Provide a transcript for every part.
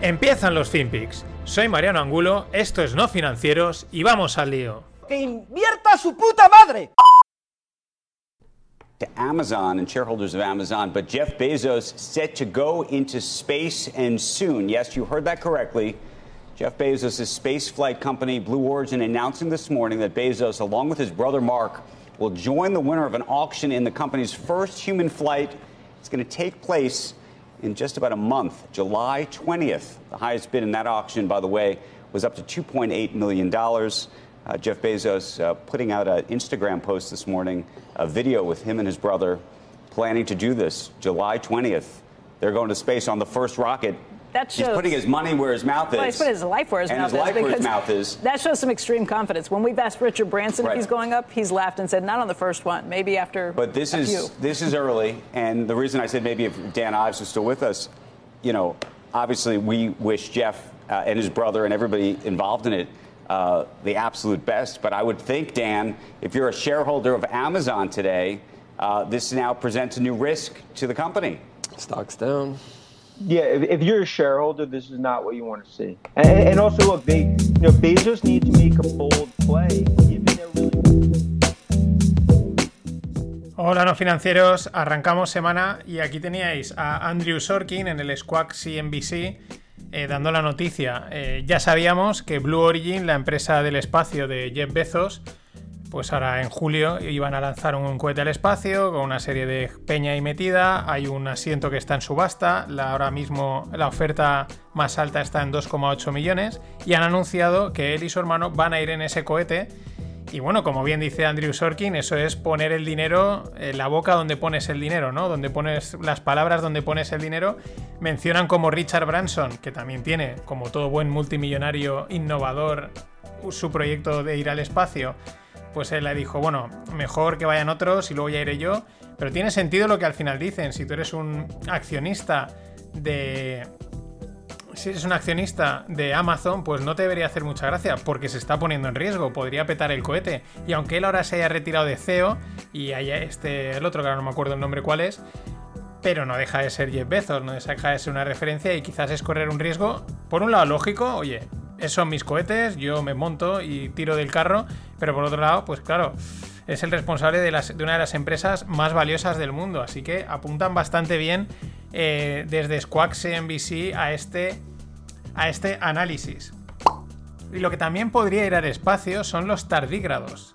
Empiezan los FinPix. Soy Mariano Angulo, esto es No Financieros y vamos al lío. ¡Que invierta su puta madre! to Amazon and shareholders of Amazon, but Jeff Bezos set to go into space and soon. Yes, you heard that correctly. Jeff Bezos' space flight company, Blue Origin, announcing this morning that Bezos, along with his brother Mark, will join the winner of an auction in the company's first human flight. It's going to take place in just about a month, July 20th. The highest bid in that auction, by the way, was up to $2.8 million. Uh, Jeff Bezos uh, putting out an Instagram post this morning, a video with him and his brother planning to do this July 20th. They're going to space on the first rocket. That He's putting his money where his mouth is. Well, he's put his life where his and mouth his life is. where his mouth is. That shows some extreme confidence. When we've asked Richard Branson Right. if he's going up, he's laughed and said, not on the first one, maybe after But this a is few. this is early, and the reason I said maybe if Dan Ives was still with us, you know, obviously we wish Jeff uh, and his brother and everybody involved in it uh, the absolute best. But I would think, Dan, if you're a shareholder of Amazon today, uh, this now presents a new risk to the company. Stocks down. Yeah, if, if you're a shareholder, this is not what you want to see. And, and also, look, they, you know, Bezos need to make a bold play. Hola no financieros, arrancamos semana y aquí teníais a Andrew Sorkin en el Squawk CNBC eh, dando la noticia. Eh, ya sabíamos que Blue Origin, la empresa del espacio de Jeff Bezos, pues ahora en julio iban a lanzar un cohete al espacio con una serie de peña y metida. Hay un asiento que está en subasta. La, ahora mismo la oferta más alta está en 2,8 millones. Y han anunciado que él y su hermano van a ir en ese cohete. Y bueno, como bien dice Andrew Sorkin, eso es poner el dinero en la boca donde pones el dinero, ¿no? Donde pones las palabras donde pones el dinero. Mencionan como Richard Branson, que también tiene, como todo buen multimillonario innovador, su proyecto de ir al espacio. Pues él le dijo, bueno, mejor que vayan otros y luego ya iré yo. Pero tiene sentido lo que al final dicen. Si tú eres un accionista de, si eres un accionista de Amazon, pues no te debería hacer mucha gracia, porque se está poniendo en riesgo, podría petar el cohete. Y aunque él ahora se haya retirado de CEO, y haya este, el otro que ahora no me acuerdo el nombre cuál es, pero no deja de ser Jeff Bezos, no deja de ser una referencia y quizás es correr un riesgo, por un lado lógico, oye, esos son mis cohetes, yo me monto y tiro del carro, pero por otro lado, pues claro, es el responsable de, una de las empresas más valiosas del mundo, así que apuntan bastante bien eh, desde Squawk CNBC a este, a este análisis. Y lo que también podría ir al espacio son los tardígrados.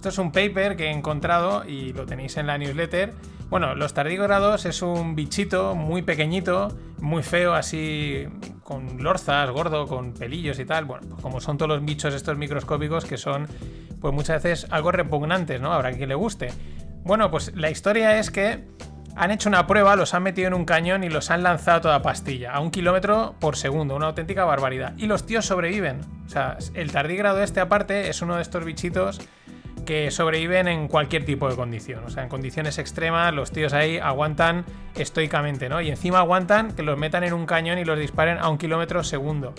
Esto es un paper que he encontrado y lo tenéis en la newsletter. Bueno, los tardígrados es un bichito muy pequeñito, muy feo, así con lorzas, gordo, con pelillos y tal. Bueno, pues como son todos los bichos estos microscópicos que son, pues muchas veces algo repugnantes, ¿no? Habrá quien le guste. Bueno, pues la historia es que han hecho una prueba, los han metido en un cañón y los han lanzado a toda pastilla, a un kilómetro por segundo, una auténtica barbaridad. Y los tíos sobreviven. O sea, el tardígrado este aparte es uno de estos bichitos que sobreviven en cualquier tipo de condición. O sea, en condiciones extremas, los tíos ahí aguantan estoicamente, ¿no? Y encima aguantan que los metan en un cañón y los disparen a un kilómetro segundo.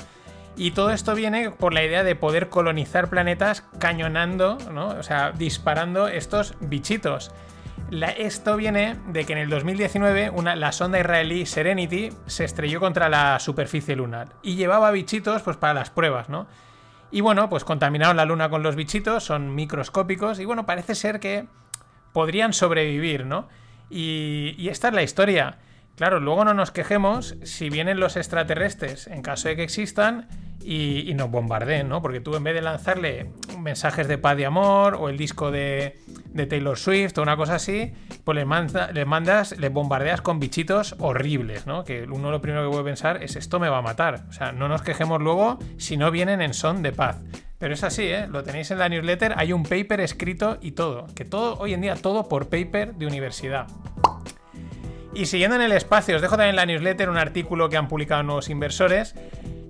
Y todo esto viene por la idea de poder colonizar planetas cañonando, ¿no? O sea, disparando estos bichitos. Esto viene de que en el 2019 una- la sonda israelí Serenity se estrelló contra la superficie lunar y llevaba bichitos pues para las pruebas, ¿no? Y bueno, pues contaminaron la luna con los bichitos, son microscópicos y bueno, parece ser que podrían sobrevivir, ¿no? Y, esta es la historia. Claro, luego no nos quejemos si vienen los extraterrestres, en caso de que existan, y, nos bombardeen, ¿no? Porque tú en vez de lanzarle mensajes de paz y amor, o el disco de, Taylor Swift, o una cosa así, pues les, les mandas, les bombardeas con bichitos horribles, ¿no? Que uno lo primero que puede pensar es esto me va a matar. O sea, no nos quejemos luego si no vienen en son de paz. Pero es así, ¿eh? Lo tenéis en la newsletter, hay un paper escrito y todo. Que todo, hoy en día, todo por paper de universidad. Y siguiendo en el espacio, os dejo también en la newsletter un artículo que han publicado nuevos inversores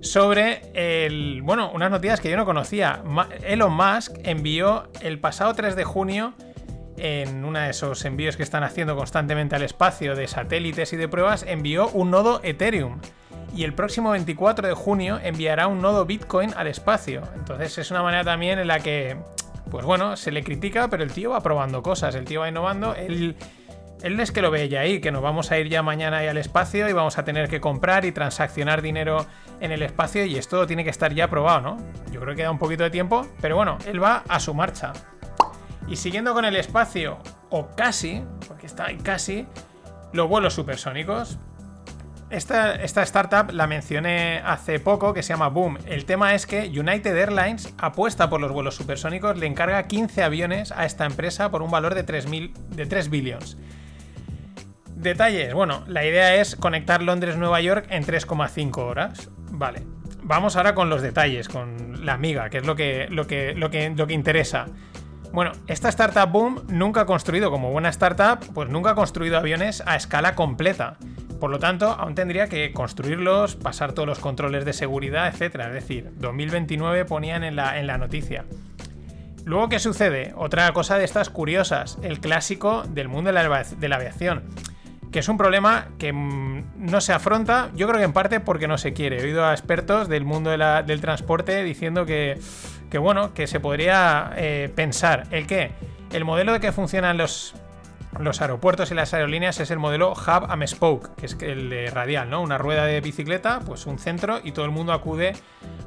sobre el, bueno, unas noticias que yo no conocía. Elon Musk envió el pasado 3 de junio en uno de esos envíos que están haciendo constantemente al espacio de satélites y de pruebas, envió un nodo Ethereum. Y el próximo 24 de junio enviará un nodo Bitcoin al espacio. Entonces es una manera también en la que, pues bueno, se le critica, pero el tío va probando cosas, el tío va innovando. Él es que lo ve ya ahí, que nos vamos a ir ya mañana ahí al espacio y vamos a tener que comprar y transaccionar dinero en el espacio y esto tiene que estar ya probado, ¿no? Yo creo que da un poquito de tiempo, pero bueno, él va a su marcha. Y siguiendo con el espacio, o casi, porque está ahí casi, los vuelos supersónicos. Esta, esta startup la mencioné hace poco, que se llama Boom. El tema es que United Airlines apuesta por los vuelos supersónicos, le encarga 15 aviones a esta empresa por un valor de 3, de 3 billions. Detalles, bueno, la idea es conectar Londres-Nueva York en 3,5 horas. Vale. Vamos ahora con los detalles, con la amiga, que es lo que, lo que, lo que, lo que interesa. Bueno, esta startup Boom nunca ha construido, como buena startup, pues nunca ha construido aviones a escala completa. Por lo tanto, aún tendría que construirlos, pasar todos los controles de seguridad, etc. Es decir, 2029 ponían en la, en la noticia. Luego, ¿qué sucede? Otra cosa de estas curiosas, el clásico del mundo de la, avia- de la aviación, que es un problema que mm, no se afronta, yo creo que en parte porque no se quiere. He oído a expertos del mundo del transporte diciendo que, que, bueno, que se podría eh, pensar el que el modelo de que funcionan los, los aeropuertos y las aerolíneas es el modelo Hub and Spoke, que es el radial, ¿no? Una rueda de bicicleta, pues un centro y todo el mundo acude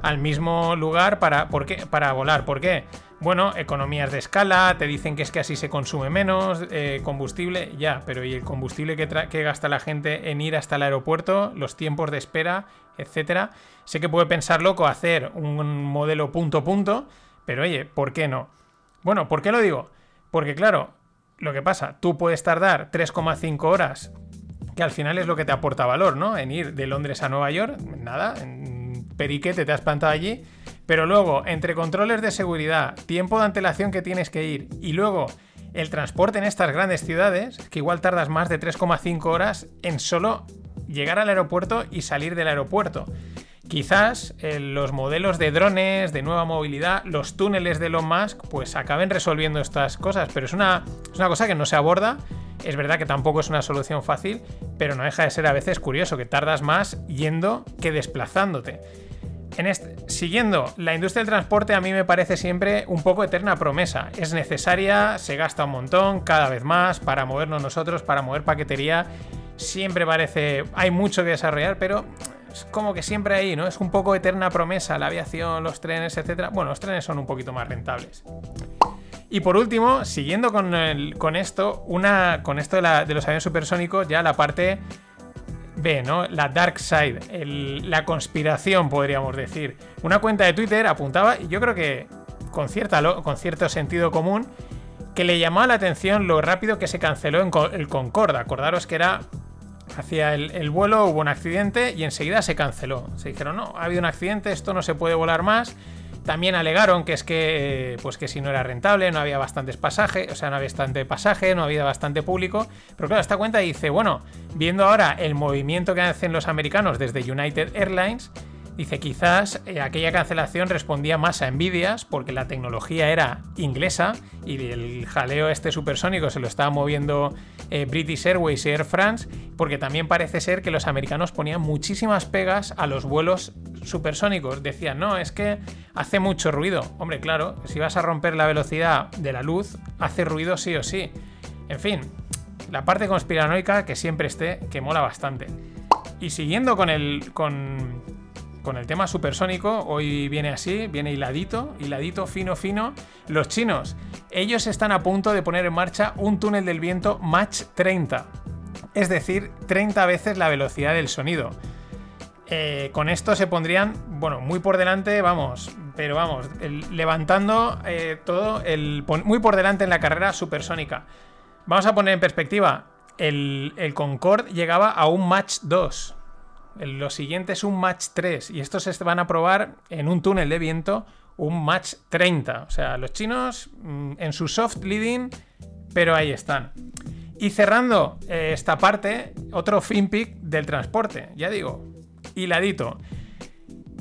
al mismo lugar para, ¿por qué? para volar. ¿Por qué? Bueno, economías de escala, te dicen que es que así se consume menos, eh, combustible, ya, pero ¿y el combustible que, gasta la gente en ir hasta el aeropuerto, los tiempos de espera, etcétera? Sé que puede pensar loco hacer un modelo punto punto, pero oye, ¿por qué no? Bueno, ¿por qué lo digo? Porque claro, lo que pasa, tú puedes tardar 3,5 horas, que al final es lo que te aporta valor, ¿no? En ir de Londres a Nueva York, nada, en periquete te has plantado allí, pero luego, entre controles de seguridad, tiempo de antelación que tienes que ir y luego el transporte en estas grandes ciudades, que igual tardas más de 3,5 horas en solo llegar al aeropuerto y salir del aeropuerto. Quizás eh, los modelos de drones, de nueva movilidad, los túneles de Elon Musk, pues acaben resolviendo estas cosas, pero es una, es una cosa que no se aborda. Es verdad que tampoco es una solución fácil, pero no deja de ser a veces curioso que tardas más yendo que desplazándote. En siguiendo, la industria del transporte a mí me parece siempre un poco eterna promesa. Es necesaria, se gasta un montón, cada vez más, para movernos nosotros, para mover paquetería. Siempre parece, hay mucho que desarrollar, pero es como que siempre ahí, ¿no? Es un poco eterna promesa, la aviación, los trenes, etc. Bueno, los trenes son un poquito más rentables. Y por último, siguiendo con, esto, una, con esto la- de los aviones supersónicos, ya la parte B, ¿no? La dark side, la conspiración, podríamos decir. Una cuenta de Twitter apuntaba, y yo creo que con, cierta, con cierto sentido común, que le llamaba la atención lo rápido que se canceló en el Concorde. Acordaros que era hacia el, el vuelo, hubo un accidente y enseguida se canceló. Se dijeron, no, ha habido un accidente, esto no se puede volar más. También alegaron que es que, eh, pues que si no era rentable, no había bastantes pasajes, o sea, no había bastante pasaje, no había bastante público. Pero claro, esta cuenta dice, bueno, viendo ahora el movimiento que hacen los americanos desde United Airlines, dice quizás eh, aquella cancelación respondía más a envidias porque la tecnología era inglesa y el jaleo este supersónico se lo estaba moviendo eh, British Airways y Air France, porque también parece ser que los americanos ponían muchísimas pegas a los vuelos supersónicos. Decían, no, es que hace mucho ruido. Hombre, claro, si vas a romper la velocidad de la luz, hace ruido sí o sí. En fin, la parte conspiranoica que siempre esté, que mola bastante. Y siguiendo con el. con. Con el tema supersónico, hoy viene así, viene hiladito, hiladito, fino, fino. Los chinos, ellos están a punto de poner en marcha un túnel del viento Mach 30. Es decir, 30 veces la velocidad del sonido. Eh, con esto se pondrían, bueno, muy por delante, vamos, pero vamos, levantando eh, todo, el, muy por delante en la carrera supersónica. Vamos a poner en perspectiva, el, el Concorde llegaba a un Match 2. Lo siguiente es un Match 3 y estos se van a probar en un túnel de viento un Match 30. O sea, los chinos mm, en su soft leading, pero ahí están. Y cerrando eh, esta parte, otro finpic del transporte, ya digo, hiladito.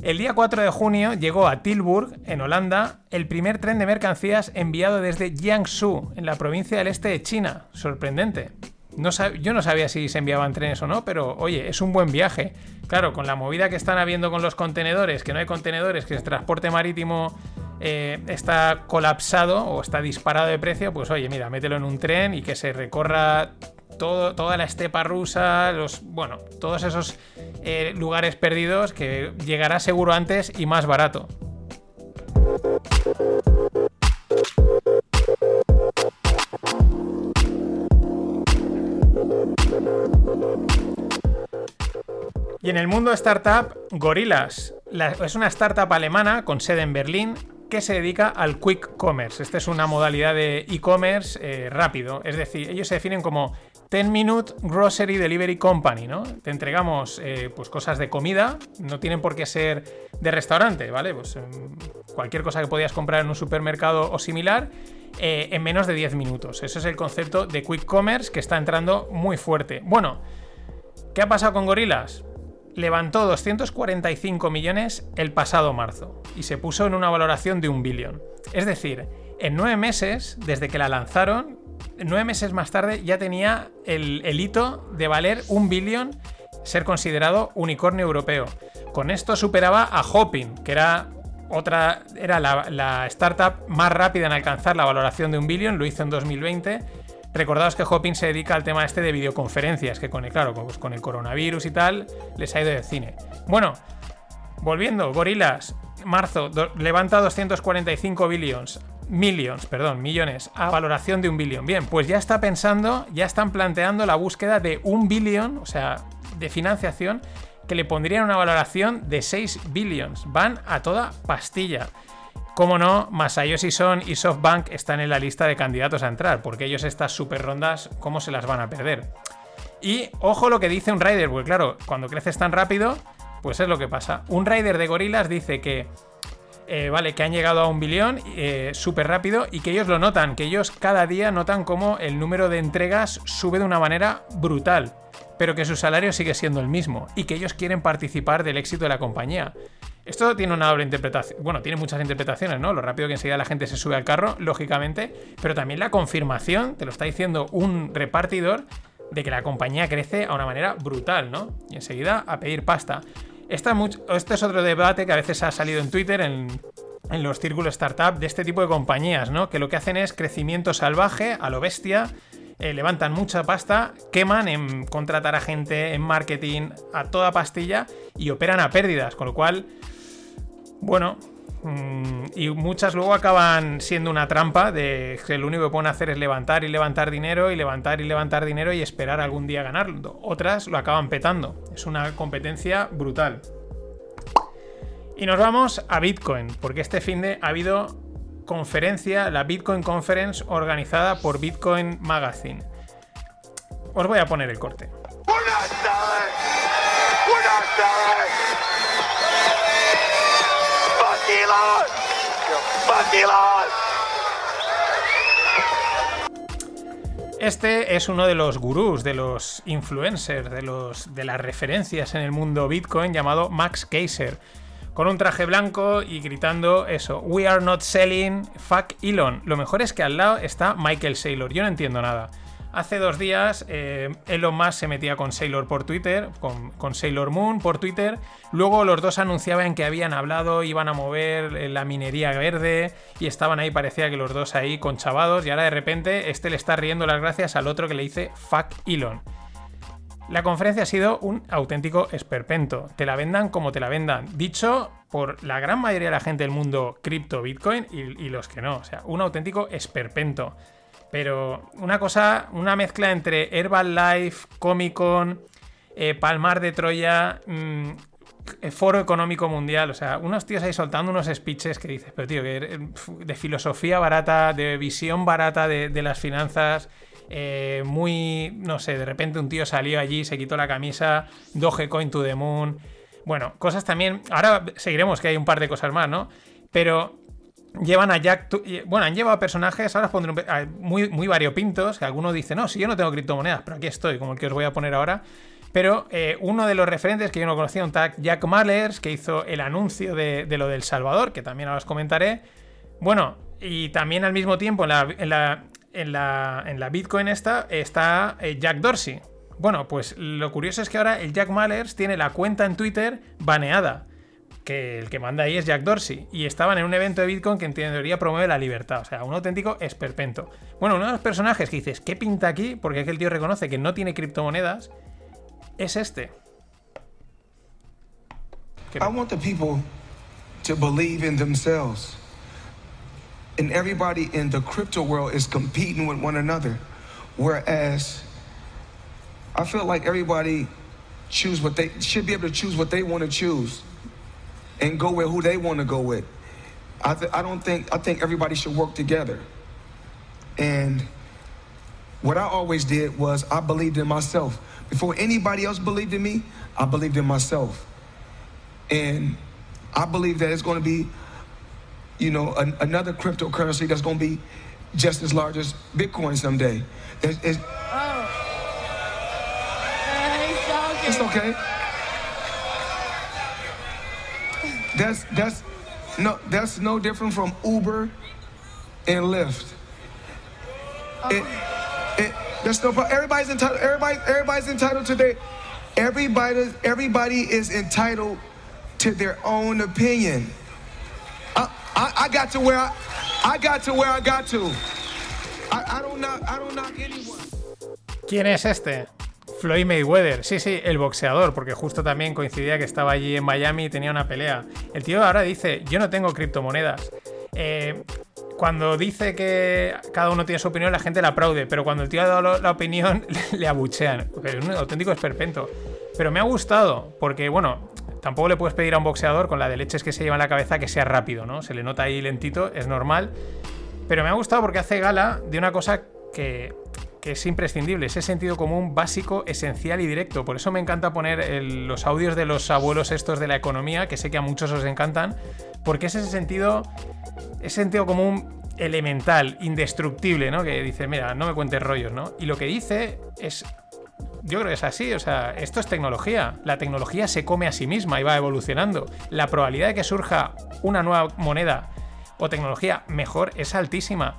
El día 4 de junio llegó a Tilburg, en Holanda, el primer tren de mercancías enviado desde Jiangsu, en la provincia del este de China. Sorprendente. Yo no sabía si se enviaban trenes o no, pero oye, es un buen viaje. Claro, con la movida que están habiendo con los contenedores, que no hay contenedores, que el transporte marítimo eh, está colapsado o está disparado de precio, pues oye, mira, mételo en un tren y que se recorra todo, toda la estepa rusa, los, bueno, todos esos eh, lugares perdidos que llegará seguro antes y más barato. Y en el mundo startup, Gorillas la- es una startup alemana con sede en Berlín que se dedica al quick commerce. Esta es una modalidad de e-commerce eh, rápido. Es decir, ellos se definen como 10 Minute Grocery Delivery Company, ¿no? Te entregamos eh, pues cosas de comida, no tienen por qué ser de restaurante, ¿vale? Pues em, cualquier cosa que podías comprar en un supermercado o similar eh, en menos de 10 minutos. Ese es el concepto de quick commerce que está entrando muy fuerte. Bueno, ¿qué ha pasado con Gorillas? Levantó 245 millones el pasado marzo y se puso en una valoración de un billón. Es decir, en nueve meses, desde que la lanzaron, nueve meses más tarde ya tenía el, hito de valer un billón, ser considerado unicornio europeo. Con esto superaba a Hopin, que era otra, era la, la startup más rápida en alcanzar la valoración de un billón, lo hizo en 2020. Recordaos que Hopin se dedica al tema este de videoconferencias, que con el, claro, pues con el coronavirus y tal, les ha ido de cine. Bueno, volviendo, Gorilas, marzo, levanta 245 billions, millions, perdón, millones, a valoración de un billón. Bien, pues ya está pensando, ya están planteando la búsqueda de un billón, o sea, de financiación, que le pondrían una valoración de 6 billions. Van a toda pastilla. Como no, Masayoshi Son y SoftBank están en la lista de candidatos a entrar, porque ellos estas super rondas, ¿cómo se las van a perder? Y ojo lo que dice un rider, porque claro, cuando creces tan rápido, pues es lo que pasa. Un rider de gorilas dice que, eh, vale, que han llegado a un billón eh, súper rápido y que ellos lo notan, que ellos cada día notan cómo el número de entregas sube de una manera brutal, pero que su salario sigue siendo el mismo y que ellos quieren participar del éxito de la compañía. Esto tiene una doble interpretación. Bueno, tiene muchas interpretaciones, ¿no? Lo rápido que enseguida la gente se sube al carro, lógicamente, pero también la confirmación, te lo está diciendo un repartidor, de que la compañía crece a una manera brutal, ¿no? Y enseguida a pedir pasta. Esta much- este es otro debate que a veces ha salido en Twitter, en, en los círculos startup, de este tipo de compañías, ¿no? Que lo que hacen es crecimiento salvaje, a lo bestia, eh, levantan mucha pasta, queman en contratar a gente, en marketing, a toda pastilla y operan a pérdidas, con lo cual, bueno, mm, y muchas luego acaban siendo una trampa de que lo único que pueden hacer es levantar y levantar dinero y levantar y levantar dinero y esperar algún día ganarlo. Otras lo acaban petando. Es una competencia brutal. Y nos vamos a Bitcoin, porque este fin de ha habido conferencia, la Bitcoin Conference organizada por Bitcoin Magazine. Os voy a poner el corte. Buenas tardes. Este es uno de los gurús, de los influencers, de, los, de las referencias en el mundo Bitcoin llamado Max Keiser. Con un traje blanco y gritando eso, We are not selling, fuck Elon. Lo mejor es que al lado está Michael Saylor, yo no entiendo nada. Hace dos días eh, Elon Musk se metía con Sailor por Twitter, con, Sailor Moon por Twitter. Luego los dos anunciaban que habían hablado, iban a mover eh, la minería verde y estaban ahí, parecía que los dos ahí conchavados. Y ahora de repente este le está riendo las gracias al otro que le dice fuck Elon. La conferencia ha sido un auténtico esperpento. Te la vendan como te la vendan. Dicho por la gran mayoría de la gente del mundo cripto, Bitcoin y, y los que no. O sea, un auténtico esperpento. Pero una cosa, una mezcla entre Herbalife, Comic Con, eh, Palmar de Troya, mm, Foro Económico Mundial. O sea, unos tíos ahí soltando unos speeches que dices, pero tío, que eh, de filosofía barata, de visión barata de, de las finanzas. eh, muy, no sé, de repente un tío salió allí, se quitó la camisa, Dogecoin to the moon. Bueno, cosas también. Ahora seguiremos que hay un par de cosas más, ¿no? Pero llevan a Jack. Bueno, han llevado personajes, ahora os pondré muy, muy variopintos. Que alguno dice, no, si yo no tengo criptomonedas, pero aquí estoy, como el que os voy a poner ahora. Pero eh, uno de los referentes que yo no conocía, un tag Jack Mallers, que hizo el anuncio de, de lo del Salvador, que también ahora os comentaré. Bueno, y también al mismo tiempo en la, en la, en la, en la Bitcoin esta está eh, Jack Dorsey. Bueno, pues lo curioso es que ahora el Jack Mallers tiene la cuenta en Twitter baneada. Que el que manda ahí es Jack Dorsey. Y estaban en un evento de Bitcoin que en teoría promueve la libertad. O sea, un auténtico esperpento. Bueno, uno de los personajes que dices, ¿qué pinta aquí? Porque es que el tío reconoce que no tiene criptomonedas. Es este. ¿Qué- I want the people to believe in themselves. And everybody in the crypto world is competing with one another. Whereas I feel like everybody choose what they should be able to choose what they want to choose and go with who they want to go with. I, th- I don't think I think everybody should work together. And what I always did was I believed in myself. Before anybody else believed in me, I believed in myself. And I believe that it's going to be, you know, an, another cryptocurrency that's going to be just as large as Bitcoin someday. It's, it's oh. okay. That's that's no that's no different from Uber and Lyft. It, it, that's no problem. Everybody's entitled. Everybody, everybody's entitled to their. Everybody, everybody is entitled to their own opinion. I, I, I got to where I, I got to where I got to. I, I don't knock, I don't knock anyone. ¿Quién es este? Floyd Mayweather, sí, sí, el boxeador, porque justo también coincidía que estaba allí en Miami y tenía una pelea. El tío ahora dice, yo no tengo criptomonedas. Eh, cuando dice que cada uno tiene su opinión, la gente le aplaude, pero cuando el tío ha dado la opinión, le abuchean. Es un auténtico esperpento. Pero me ha gustado, porque bueno, tampoco le puedes pedir a un boxeador con la de leches que se lleva en la cabeza que sea rápido, ¿no? Se le nota ahí lentito, es normal. Pero me ha gustado porque hace gala de una cosa que, es imprescindible, ese sentido común básico, esencial y directo. Por eso me encanta poner los audios de los abuelos estos de la economía, que sé que a muchos os encantan, porque es ese sentido, ese sentido común elemental, indestructible, ¿no? Que dice, mira, no me cuentes rollos, ¿no? Y lo que dice es yo creo que es así, o sea, esto es tecnología. La tecnología se come a sí misma y va evolucionando. La probabilidad de que surja una nueva moneda o tecnología mejor es altísima.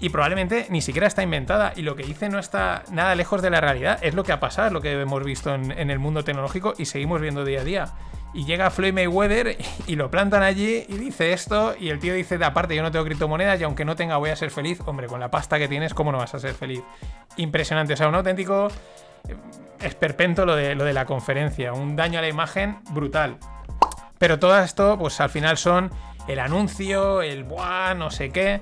Y probablemente ni siquiera está inventada. Y lo que dice no está nada lejos de la realidad. Es lo que ha pasado, es lo que hemos visto en, el mundo tecnológico y seguimos viendo día a día. Y llega Floyd Mayweather y lo plantan allí y dice esto. Y el tío dice, de aparte, yo no tengo criptomonedas y aunque no tenga voy a ser feliz. Hombre, con la pasta que tienes, ¿cómo no vas a ser feliz? Impresionante. O sea, un auténtico esperpento lo de, lo de la conferencia. Un daño a la imagen brutal. Pero todo esto, pues al final son el anuncio, el buah, no sé qué.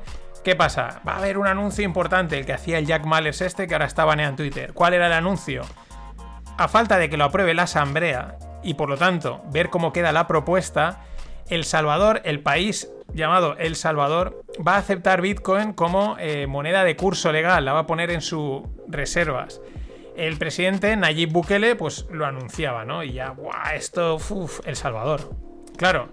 ¿Qué pasa? Va a haber un anuncio importante, el que hacía el Jack Mallers este, que ahora está baneado en Twitter. ¿Cuál era el anuncio? A falta de que lo apruebe la Asamblea y por lo tanto ver cómo queda la propuesta, El Salvador, el país llamado El Salvador, va a aceptar Bitcoin como eh, moneda de curso legal, la va a poner en sus reservas. El presidente Nayib Bukele pues lo anunciaba, ¿no? Y ya, ¡buah! Esto, uf, El Salvador. Claro,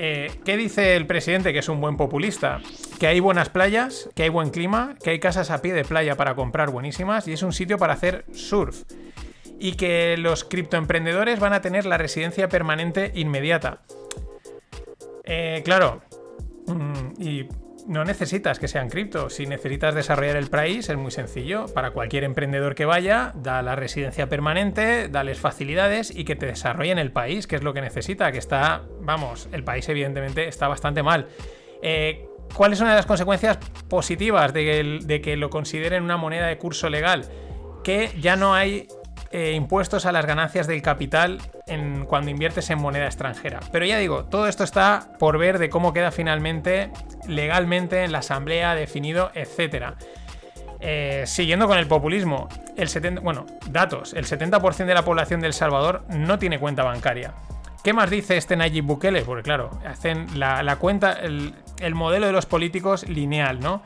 eh, ¿qué dice el presidente que es un buen populista? Que hay buenas playas, que hay buen clima, que hay casas a pie de playa para comprar buenísimas y es un sitio para hacer surf. Y que los criptoemprendedores van a tener la residencia permanente inmediata. Eh, claro, mm, y no necesitas que sean cripto. Si necesitas desarrollar el país, es muy sencillo. Para cualquier emprendedor que vaya, da la residencia permanente, dales facilidades y que te desarrollen el país, que es lo que necesita. Que está, vamos, el país evidentemente está bastante mal. Eh, ¿Cuál es una de las consecuencias positivas de que lo consideren una moneda de curso legal? Que ya no hay eh, impuestos a las ganancias del capital en, cuando inviertes en moneda extranjera. Pero ya digo, todo esto está por ver de cómo queda finalmente legalmente en la asamblea definido, etcétera. Eh, siguiendo con el populismo, el 70, bueno, datos, el 70% de la población de El Salvador no tiene cuenta bancaria. ¿Qué más dice este Nayib Bukele? Porque claro, hacen la, la cuenta, el, el modelo de los políticos lineal, ¿no?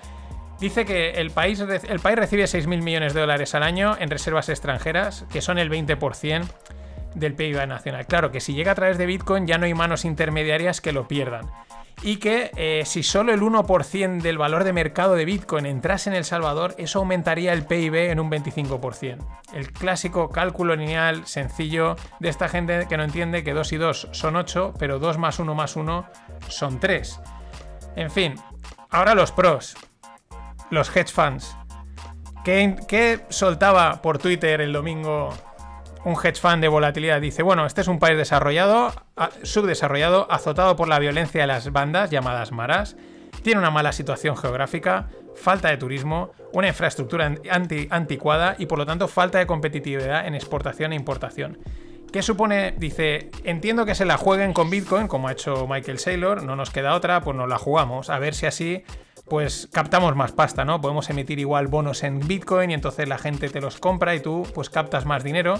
Dice que el país, el país recibe 6.000 millones de dólares al año en reservas extranjeras, que son el 20% del PIB nacional. Claro que si llega a través de Bitcoin ya no hay manos intermediarias que lo pierdan. y que eh, si solo el 1% del valor de mercado de Bitcoin entrase en El Salvador, eso aumentaría el PIB en un 25%. El clásico cálculo lineal sencillo de esta gente que no entiende que 2 y 2 son 8, pero 2 más 1 más 1 son 3. En fin, ahora los pros, los hedge funds. ¿Qué, soltaba por Twitter el domingo un hedge fund de volatilidad dice, bueno, este es un país desarrollado, subdesarrollado, azotado por la violencia de las bandas llamadas maras, tiene una mala situación geográfica, falta de turismo, una infraestructura anti- anticuada y por lo tanto falta de competitividad en exportación e importación. ¿Qué supone? Dice, entiendo que se la jueguen con Bitcoin, como ha hecho Michael Saylor, no nos queda otra, pues nos la jugamos, a ver si así pues captamos más pasta, ¿no? Podemos emitir igual bonos en Bitcoin y entonces la gente te los compra y tú pues captas más dinero.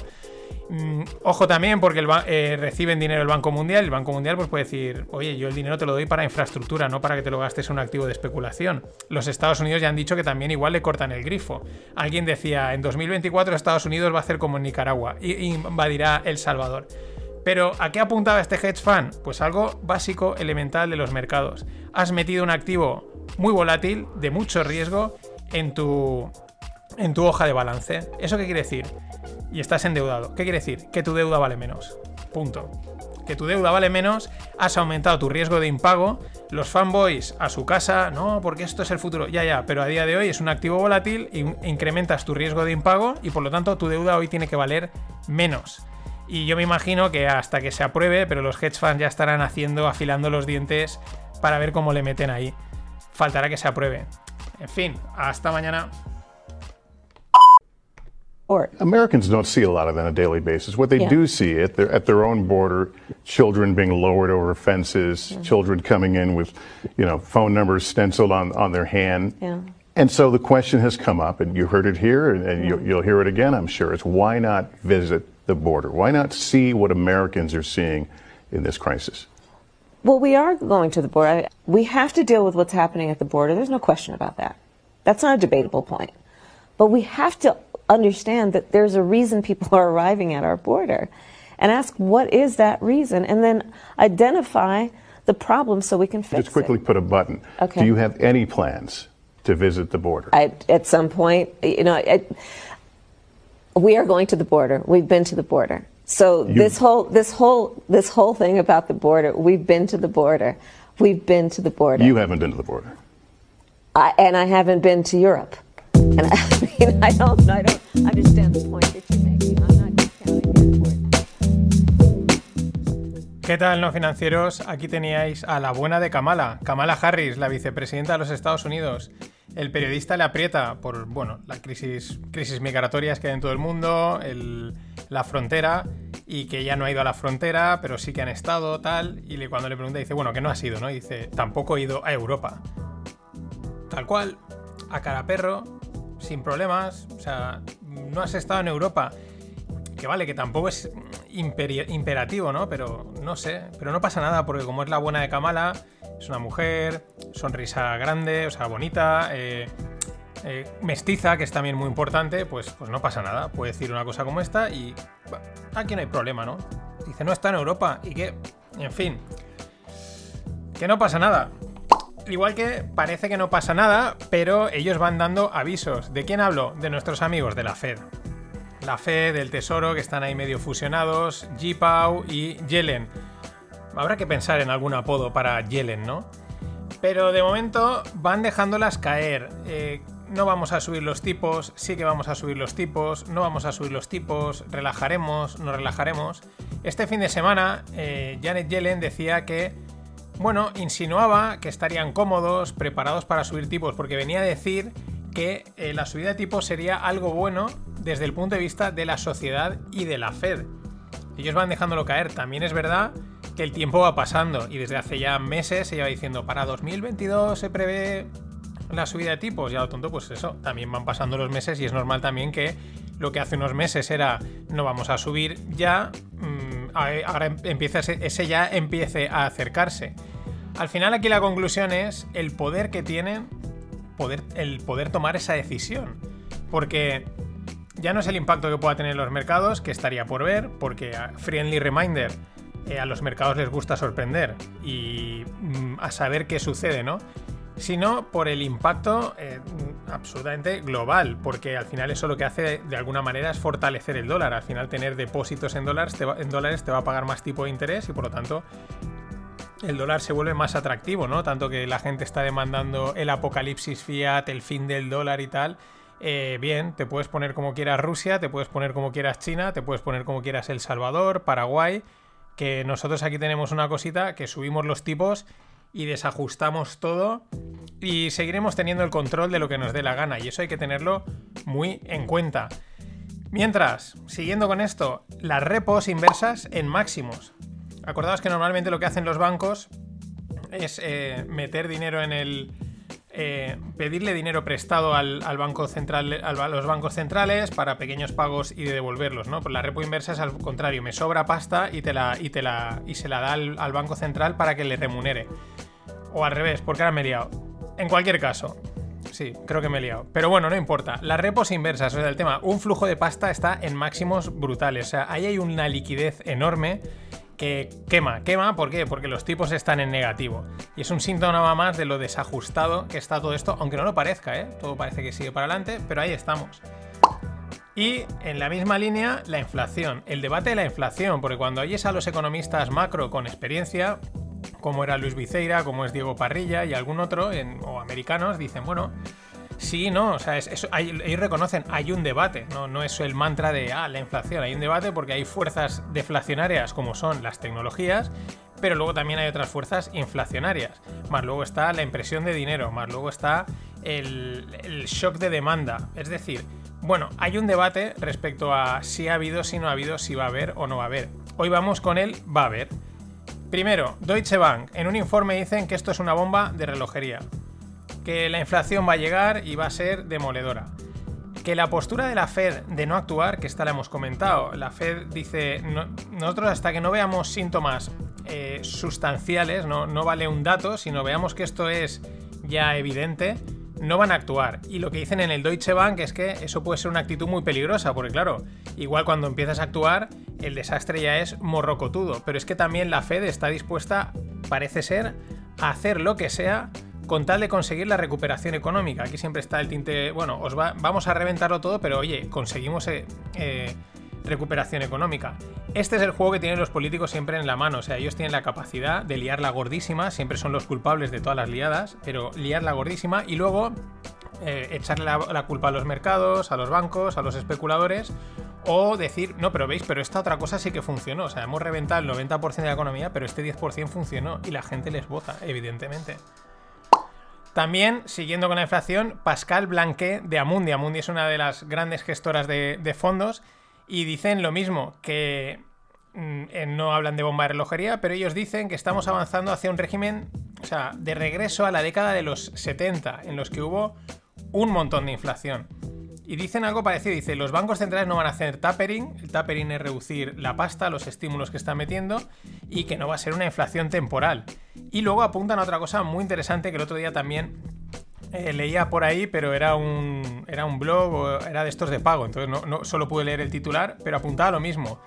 Mm, ojo también porque el eh, reciben dinero el Banco Mundial. El Banco Mundial pues puede decir, oye, yo el dinero te lo doy para infraestructura, no para que te lo gastes en un activo de especulación. Los Estados Unidos ya han dicho que también igual le cortan el grifo. Alguien decía, en 2024 Estados Unidos va a hacer como en Nicaragua y invadirá El Salvador. Pero ¿a qué apuntaba este hedge fund? Pues algo básico, elemental de los mercados. Has metido un activo muy volátil, de mucho riesgo, en tu, en tu hoja de balance. ¿Eso qué quiere decir? Y estás endeudado. ¿Qué quiere decir? Que tu deuda vale menos. Punto. Que tu deuda vale menos, has aumentado tu riesgo de impago, los fanboys a su casa, no, porque esto es el futuro. Ya, ya, pero a día de hoy es un activo volátil, in- incrementas tu riesgo de impago y por lo tanto tu deuda hoy tiene que valer menos. Y yo me imagino que hasta que se apruebe, pero los hedge funds ya estarán haciendo, afilando los dientes para ver cómo le meten ahí. Faltará que se apruebe. En fin, hasta mañana. Americans don't see a lot of that on a daily basis. What they Yeah. do see at their at their own border, children being lowered over fences, children coming in with, you know, phone numbers stenciled on, on their hand. Yeah. And so the question has come up, and you heard it here, and, and you, you'll hear it again, I'm sure. Is why not visit the border? Why not see what Americans are seeing in this crisis? Well, we are going to the border. We have to deal with what's happening at the border. There's no question about that. That's not a debatable point. But we have to understand that there's a reason people are arriving at our border and ask what is that reason and then identify the problem so we can fix it. Just quickly put a button. Okay. Do you have any plans to visit the border? I, at some point, you know, I, we are going to the border. We've been to the border. So You- this whole this whole this whole thing about the border, we've been to the border. We've been to the border. You haven't been to the border. I, and I haven't been to Europe. And I mean, I don't I don't understand the point that you're making. ¿Qué tal, no financieros? Aquí teníais a la buena de Kamala, Kamala Harris, la vicepresidenta de los Estados Unidos. El periodista le aprieta por, bueno, la crisis, crisis migratorias que hay en todo el mundo, la frontera, y que ya no ha ido a la frontera, pero sí que han estado, tal. Y cuando le pregunta, dice, bueno, que no has ido, ¿no? Dice, tampoco he ido a Europa. Tal cual, a cara perro, sin problemas, o sea, no has estado en Europa. Que vale, que tampoco es imperativo, ¿no? Pero no sé, pero no pasa nada porque como es la buena de Kamala, es una mujer, sonrisa grande, o sea, bonita, eh, eh, mestiza, que es también muy importante, pues, pues no pasa nada. Puede decir una cosa como esta y aquí no hay problema, ¿no? Dice, no está en Europa y que, en fin, que no pasa nada. Igual que parece que no pasa nada, pero ellos van dando avisos. ¿De quién hablo? De nuestros amigos de la Fed. La Fed, el Tesoro, que están ahí medio fusionados, G-Pau y Yellen. Habrá que pensar en algún apodo para Yellen, ¿no? Pero de momento van dejándolas caer. Eh, no vamos a subir los tipos, sí que vamos a subir los tipos, no vamos a subir los tipos, relajaremos, no relajaremos. Este fin de semana, eh, Janet Yellen decía que, bueno, insinuaba que estarían cómodos, preparados para subir tipos, porque venía a decir que eh, la subida de tipos sería algo bueno desde el punto de vista de la sociedad y de la Fed. Ellos van dejándolo caer. También es verdad que el tiempo va pasando y desde hace ya meses se lleva diciendo para 2022 se prevé la subida de tipos. Ya lo tonto, pues eso, también van pasando los meses y es normal también que lo que hace unos meses era no vamos a subir ya, mm, ahora em- empieza ese, ya empiece a acercarse. Al final aquí la conclusión es el poder que tienen, el poder tomar esa decisión. Porque ya no es el impacto que pueda tener en los mercados, que estaría por ver, porque Friendly Reminder, eh, a los mercados les gusta sorprender y mm, a saber qué sucede, ¿no? Sino por el impacto eh, absolutamente global, porque al final eso lo que hace de alguna manera es fortalecer el dólar. Al final tener depósitos en dólares te va, en dólares te va a pagar más tipo de interés y por lo tanto el dólar se vuelve más atractivo, ¿no? Tanto que la gente está demandando el apocalipsis fiat, el fin del dólar y tal. Eh, bien, te puedes poner como quieras Rusia, te puedes poner como quieras China, te puedes poner como quieras El Salvador, Paraguay, que nosotros aquí tenemos una cosita que subimos los tipos y desajustamos todo y seguiremos teniendo el control de lo que nos dé la gana y eso hay que tenerlo muy en cuenta. Mientras, siguiendo con esto, las repos inversas en máximos. Acordaos que normalmente lo que hacen los bancos es eh, meter dinero en el. Eh, pedirle dinero prestado al, banco central, al- a los bancos centrales para pequeños pagos y de devolverlos, ¿no? Pues la repo inversa es al contrario, me sobra pasta y te la, y te la, y se la da al, al banco central para que le remunere. O al revés, porque ahora me he liado. En cualquier caso, Sí, creo que me he liado. Pero bueno, no importa. Las repos inversas, o sea, el tema, un flujo de pasta está en máximos brutales. O sea, ahí hay una liquidez enorme que quema. ¿Quema? ¿Por qué? Porque los tipos están en negativo. Y es un síntoma más de lo desajustado que está todo esto, aunque no lo parezca, ¿eh? Todo parece que sigue para adelante, pero ahí estamos. Y en la misma línea, la inflación. El debate de la inflación, porque cuando oyes a los economistas macro con experiencia, como era Luis Viceira, como es Diego Parrilla y algún otro, en- o americanos, dicen, bueno, sí, no, o sea, es- ellos reconocen, hay un debate, no, no es el mantra de, ah, la inflación, hay un debate porque hay fuerzas deflacionarias como son las tecnologías, pero luego también hay otras fuerzas inflacionarias, más luego está la impresión de dinero, más luego está el, el shock de demanda, es decir, bueno, hay un debate respecto a si ha habido, si no ha habido, si va a haber o no va a haber. Hoy vamos con el va a haber. Primero, Deutsche Bank. En un informe dicen que esto es una bomba de relojería. Que la inflación va a llegar y va a ser demoledora. Que la postura de la Fed de no actuar, que esta la hemos comentado, la Fed dice, "No- nosotros hasta que no veamos síntomas eh, sustanciales, no, no vale un dato, sino veamos que esto es ya evidente, no van a actuar. Y lo que dicen en el Deutsche Bank es que eso puede ser una actitud muy peligrosa, porque claro, igual cuando empiezas a actuar, el desastre ya es morrocotudo. Pero es que también la Fed está dispuesta, parece ser, a hacer lo que sea con tal de conseguir la recuperación económica. Aquí siempre está el tinte, bueno, os va- vamos a reventarlo todo, pero oye, conseguimos eh, eh, recuperación económica. Este es el juego que tienen los políticos siempre en la mano, o sea, ellos tienen la capacidad de liarla gordísima, siempre son los culpables de todas las liadas, pero liarla gordísima y luego eh, echarle la, la culpa a los mercados, a los bancos, a los especuladores, o decir, no, pero veis, pero esta otra cosa sí que funcionó, o sea, hemos reventado el 90% de la economía, pero este 10% funcionó y la gente les vota, evidentemente. También, siguiendo con la inflación, Pascal Blanquet de Amundi. Amundi es una de las grandes gestoras de, de fondos y dicen lo mismo, que mm, eh, no hablan de bomba de relojería, pero ellos dicen que estamos avanzando hacia un régimen, o sea, de regreso a la década de los 70, en los que hubo un montón de inflación. Y dicen algo parecido, dice, los bancos centrales no van a hacer tapering, el tapering es reducir la pasta, los estímulos que están metiendo, y que no va a ser una inflación temporal. Y luego apuntan a otra cosa muy interesante que el otro día también eh, leía por ahí, pero era un, era un blog era de estos de pago, entonces no, solo pude leer el titular, pero apuntaba lo mismo.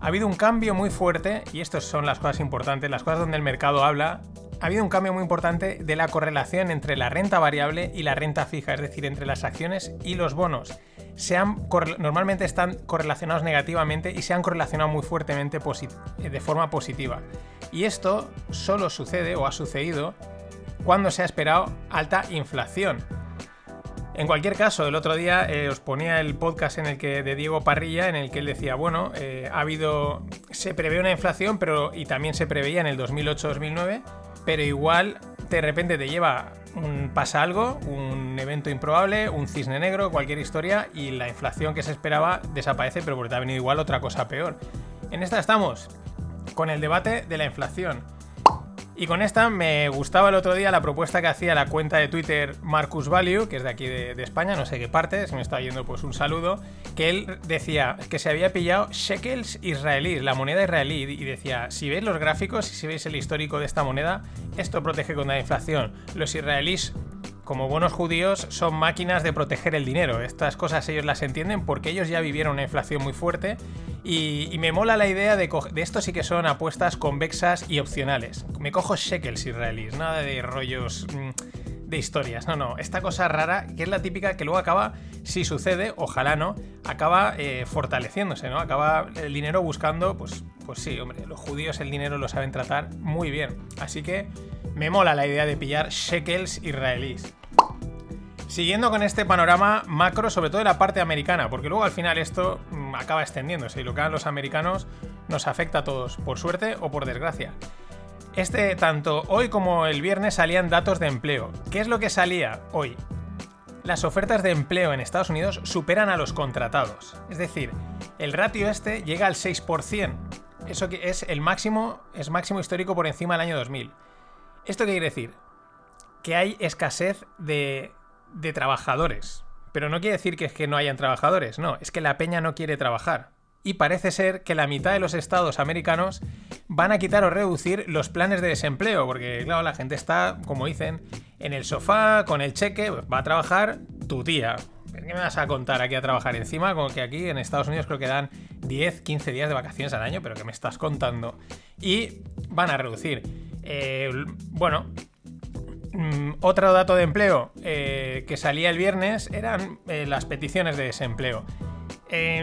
Ha habido un cambio muy fuerte, y estas son las cosas importantes, las cosas donde el mercado habla. Ha habido un cambio muy importante de la correlación entre la renta variable y la renta fija, es decir, entre las acciones y los bonos. Se han normalmente están correlacionados negativamente y se han correlacionado muy fuertemente eh, de forma positiva. Y esto solo sucede o ha sucedido cuando se ha esperado alta inflación. En cualquier caso, el otro día eh, os ponía el podcast en el que de Diego Parrilla, en el que él decía, bueno, eh, ha habido, se prevé una inflación, pero y también se preveía en el 2008-2009, pero igual de repente te lleva un pasa algo, un evento improbable, un cisne negro, cualquier historia y la inflación que se esperaba desaparece, pero porque te ha venido igual otra cosa peor. En esta estamos, con el debate de la inflación. Y con esta me gustaba el otro día la propuesta que hacía la cuenta de Twitter Marcus Value, que es de aquí de, España, no sé qué parte, si me está yendo pues un saludo, que él decía que se había pillado shekels israelíes, la moneda israelí, y decía, si veis los gráficos y si veis el histórico de esta moneda, esto protege contra la inflación. Los israelíes como buenos judíos, son máquinas de proteger el dinero. Estas cosas ellos las entienden porque ellos ya vivieron una inflación muy fuerte. Y, me mola la idea de, de esto sí que son apuestas convexas y opcionales. Me cojo shekels israelíes, nada de rollos mm, de historias. No, no, esta cosa rara, que es la típica que luego acaba, si sucede, ojalá no, acaba eh, fortaleciéndose, ¿no? Acaba el dinero buscando, pues, pues sí, hombre, los judíos el dinero lo saben tratar muy bien. Así que me mola la idea de pillar shekels israelíes. Siguiendo con este panorama macro, sobre todo de la parte americana, porque luego al final esto mm, acaba extendiéndose y lo que hagan los americanos nos afecta a todos, por suerte o por desgracia. Este, tanto hoy como el viernes salían datos de empleo. ¿Qué es lo que salía hoy? Las ofertas de empleo en Estados Unidos superan a los contratados. Es decir, el ratio este llega al 6%. Eso que es el máximo, es máximo histórico por encima del año 2000. ¿Esto qué quiere decir? Que hay escasez de, de trabajadores. Pero no quiere decir que que no hayan trabajadores, no, es que la peña no quiere trabajar. Y parece ser que la mitad de los estados americanos van a quitar o reducir los planes de desempleo, porque claro, la gente está, como dicen, en el sofá, con el cheque, va a trabajar tu tía. ¿Qué me vas a contar aquí a trabajar encima? Como que aquí en Estados Unidos creo que dan 10, 15 días de vacaciones al año, pero que me estás contando? Y van a reducir. Eh, bueno, Mm, otro dato de empleo eh, que salía el viernes eran eh, las peticiones de desempleo.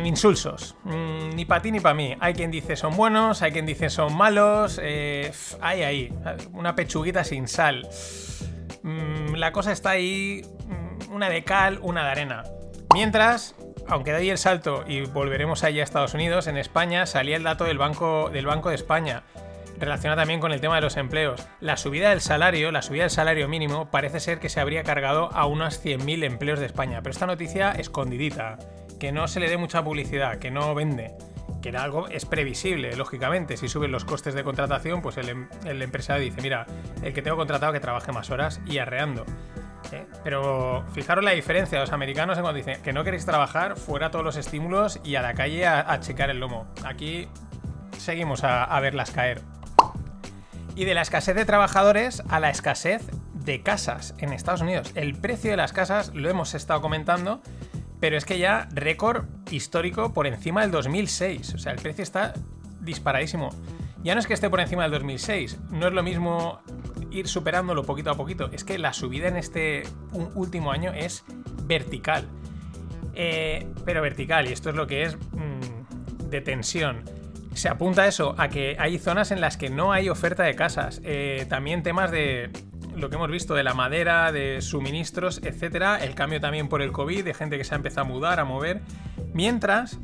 Insulsos. Mm, ni para ti ni para mí. Hay quien dice son buenos, hay quien dice son malos. hay ahí. Una pechuguita sin sal. Mm, la cosa está ahí. Una de cal, una de arena. Mientras, aunque de ahí el salto y volveremos allí a Estados Unidos, en España salía el dato del Banco, del Banco de España relacionado también con el tema de los empleos. La subida del salario, la subida del salario mínimo, parece ser que se habría cargado a unos 100.000 empleos de España. Pero esta noticia escondidita, que no se le dé mucha publicidad, que no vende. Que era algo es previsible, lógicamente. Si suben los costes de contratación, pues el, em- el empresario dice: Mira, el que tengo contratado que trabaje más horas y arreando. ¿Eh? Pero fijaros la diferencia, los americanos cuando dicen que no queréis trabajar, fuera todos los estímulos y a la calle a, a checar el lomo. Aquí seguimos a, a verlas caer. Y de la escasez de trabajadores a la escasez de casas en Estados Unidos. El precio de las casas lo hemos estado comentando, pero es que ya récord histórico por encima del 2006. O sea, el precio está disparadísimo. Ya no es que esté por encima del 2006, no es lo mismo ir superándolo poquito a poquito, es que la subida en este último año es vertical. Eh, pero vertical, y esto es lo que es mm, de tensión. Se apunta eso a que hay zonas en las que no hay oferta de casas. Eh, también temas de lo que hemos visto de la madera, de suministros, etcétera. El cambio también por el COVID, de gente que se ha empezado a mudar, a mover. Mientras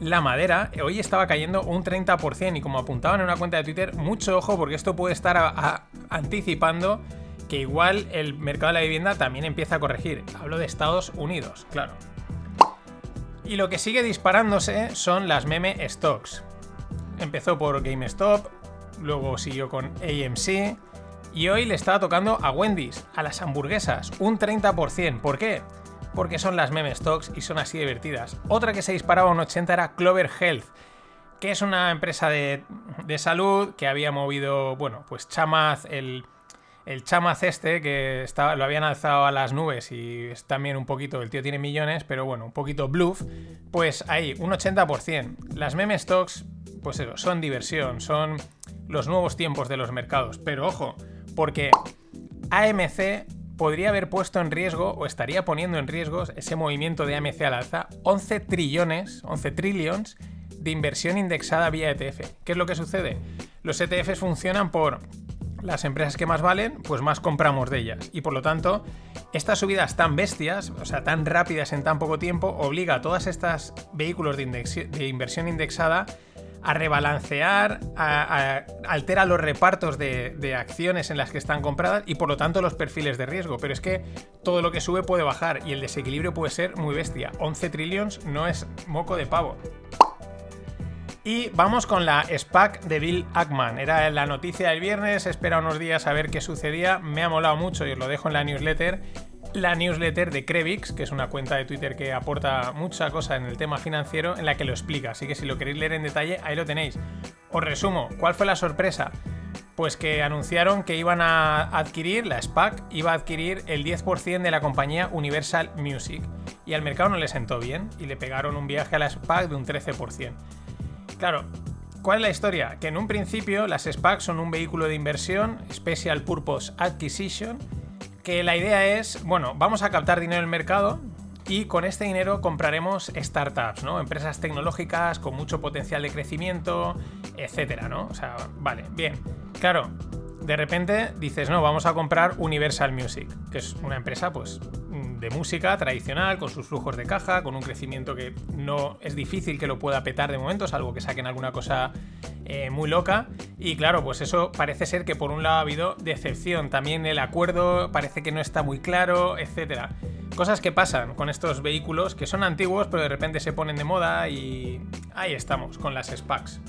la madera hoy estaba cayendo un 30% y como apuntaban en una cuenta de Twitter, mucho ojo porque esto puede estar anticipando que igual el mercado de la vivienda también empieza a corregir. Hablo de Estados Unidos, claro. Y lo que sigue disparándose son las meme stocks. Empezó por GameStop, luego siguió con AMC y hoy le estaba tocando a Wendy's, a las hamburguesas, un 30%. ¿Por qué? Porque son las meme stocks y son así divertidas. Otra que se disparaba un 80 era Clover Health, que es una empresa de, de salud que había movido, bueno, pues Chamaz, el, el Chamaz este, que estaba, lo habían alzado a las nubes y es también un poquito, el tío tiene millones, pero bueno, un poquito bluff, pues ahí, un 80%. Las meme stocks, pues eso, son diversión, son los nuevos tiempos de los mercados. Pero ojo, porque AMC podría haber puesto en riesgo o estaría poniendo en riesgo ese movimiento de AMC al alza 11 trillones, 11 trillions de inversión indexada vía ETF. ¿Qué es lo que sucede? Los ETFs funcionan por las empresas que más valen, pues más compramos de ellas. Y por lo tanto, estas subidas tan bestias, o sea, tan rápidas en tan poco tiempo, obliga a todas estas vehículos de, inversión indexada a rebalancear, altera los repartos de, de acciones en las que están compradas y por lo tanto los perfiles de riesgo. Pero es que todo lo que sube puede bajar y el desequilibrio puede ser muy bestia. 11 trillions no es moco de pavo. Y vamos con la SPAC de Bill Ackman. Era la noticia del viernes, espera unos días a ver qué sucedía. Me ha molado mucho y os lo dejo en la newsletter. La newsletter de Crevix, que es una cuenta de Twitter que aporta mucha cosa en el tema financiero, en la que lo explica. Así que si lo queréis leer en detalle, ahí lo tenéis. Os resumo, ¿cuál fue la sorpresa? Pues que anunciaron que iban a adquirir, la SPAC iba a adquirir el 10% de la compañía Universal Music. Y al mercado no le sentó bien y le pegaron un viaje a la SPAC de un 13%. Claro, ¿cuál es la historia? Que en un principio las SPAC son un vehículo de inversión, Special Purpose Acquisition, que la idea es, bueno, vamos a captar dinero en el mercado, y con este dinero compraremos startups, ¿no? Empresas tecnológicas con mucho potencial de crecimiento, etcétera, ¿no? O sea, vale, bien. Claro, de repente dices, no, vamos a comprar Universal Music, que es una empresa, pues, de música tradicional, con sus flujos de caja, con un crecimiento que no es difícil que lo pueda petar de momento, salvo que saquen alguna cosa eh, muy loca. Y claro, pues eso parece ser que por un lado ha habido decepción. También el acuerdo parece que no está muy claro, etcétera. Cosas que pasan con estos vehículos que son antiguos, pero de repente se ponen de moda y ahí estamos, con las SPACs.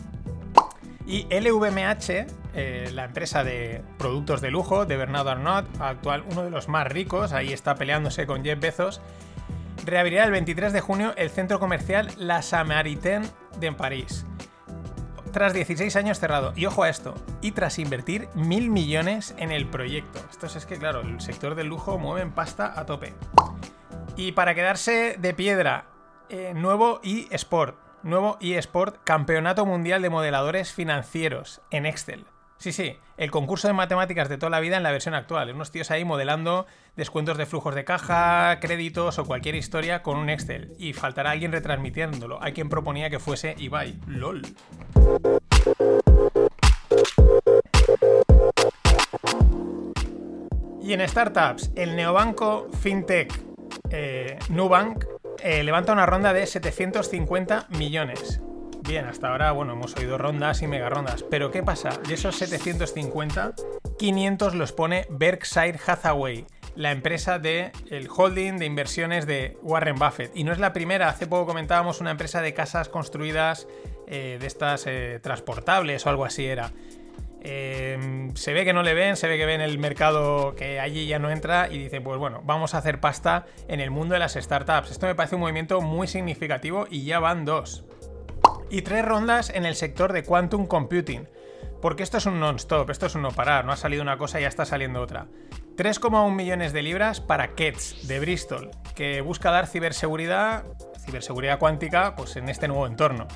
Y LVMH, eh, la empresa de productos de lujo de Bernardo Arnault, actual uno de los más ricos, ahí está peleándose con Jeff Bezos, reabrirá el 23 de junio el centro comercial La Samaritaine de París. Tras 16 años cerrado, y ojo a esto, y tras invertir mil millones en el proyecto. Esto es que, claro, el sector del lujo mueve en pasta a tope. Y para quedarse de piedra, eh, nuevo eSport. Nuevo eSport Campeonato Mundial de Modeladores Financieros en Excel. Sí, sí, el concurso de matemáticas de toda la vida en la versión actual. Unos tíos ahí modelando descuentos de flujos de caja, créditos o cualquier historia con un Excel. Y faltará alguien retransmitiéndolo. Hay quien proponía que fuese Ibai. LOL. Y en startups, el neobanco FinTech eh, Nubank eh, levanta una ronda de 750 millones. Bien, hasta ahora, bueno, hemos oído rondas y mega rondas. Pero ¿qué pasa? De esos 750, 500 los pone Berkshire Hathaway, la empresa de holding de inversiones de Warren Buffett. Y no es la primera, hace poco comentábamos una empresa de casas construidas eh, de estas eh, transportables o algo así era. Eh, se ve que no le ven, se ve que ven el mercado que allí ya no entra y dice, pues bueno, vamos a hacer pasta en el mundo de las startups. Esto me parece un movimiento muy significativo y ya van dos. Y tres rondas en el sector de quantum computing. Porque esto es un non-stop, esto es un no parar, no ha salido una cosa y ya está saliendo otra. 3,1 millones de libras para Kets de Bristol, que busca dar ciberseguridad, ciberseguridad cuántica, pues en este nuevo entorno.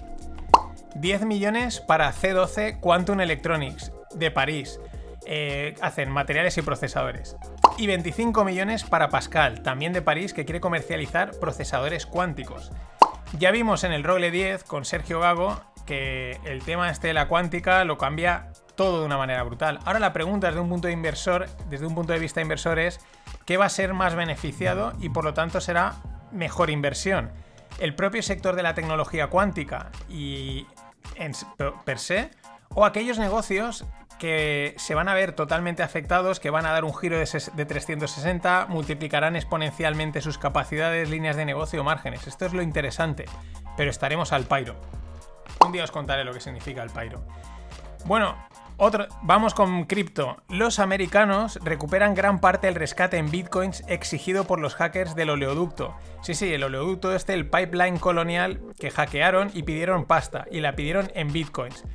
10 millones para C12 Quantum Electronics de París. Eh, hacen materiales y procesadores. Y 25 millones para Pascal, también de París, que quiere comercializar procesadores cuánticos. Ya vimos en el Rogle 10 con Sergio Gago que el tema este de la cuántica lo cambia todo de una manera brutal. Ahora la pregunta desde un punto de inversor, desde un punto de vista inversor es qué va a ser más beneficiado y por lo tanto será mejor inversión. El propio sector de la tecnología cuántica y en per se o aquellos negocios que se van a ver totalmente afectados, que van a dar un giro de, 360, multiplicarán exponencialmente sus capacidades, líneas de negocio o márgenes. Esto es lo interesante, pero estaremos al pairo. Un día os contaré lo que significa el pairo. Bueno, otro, vamos con cripto. Los americanos recuperan gran parte del rescate en bitcoins exigido por los hackers del oleoducto. Sí, sí, el oleoducto este, el pipeline colonial que hackearon y pidieron pasta, y la pidieron en bitcoins.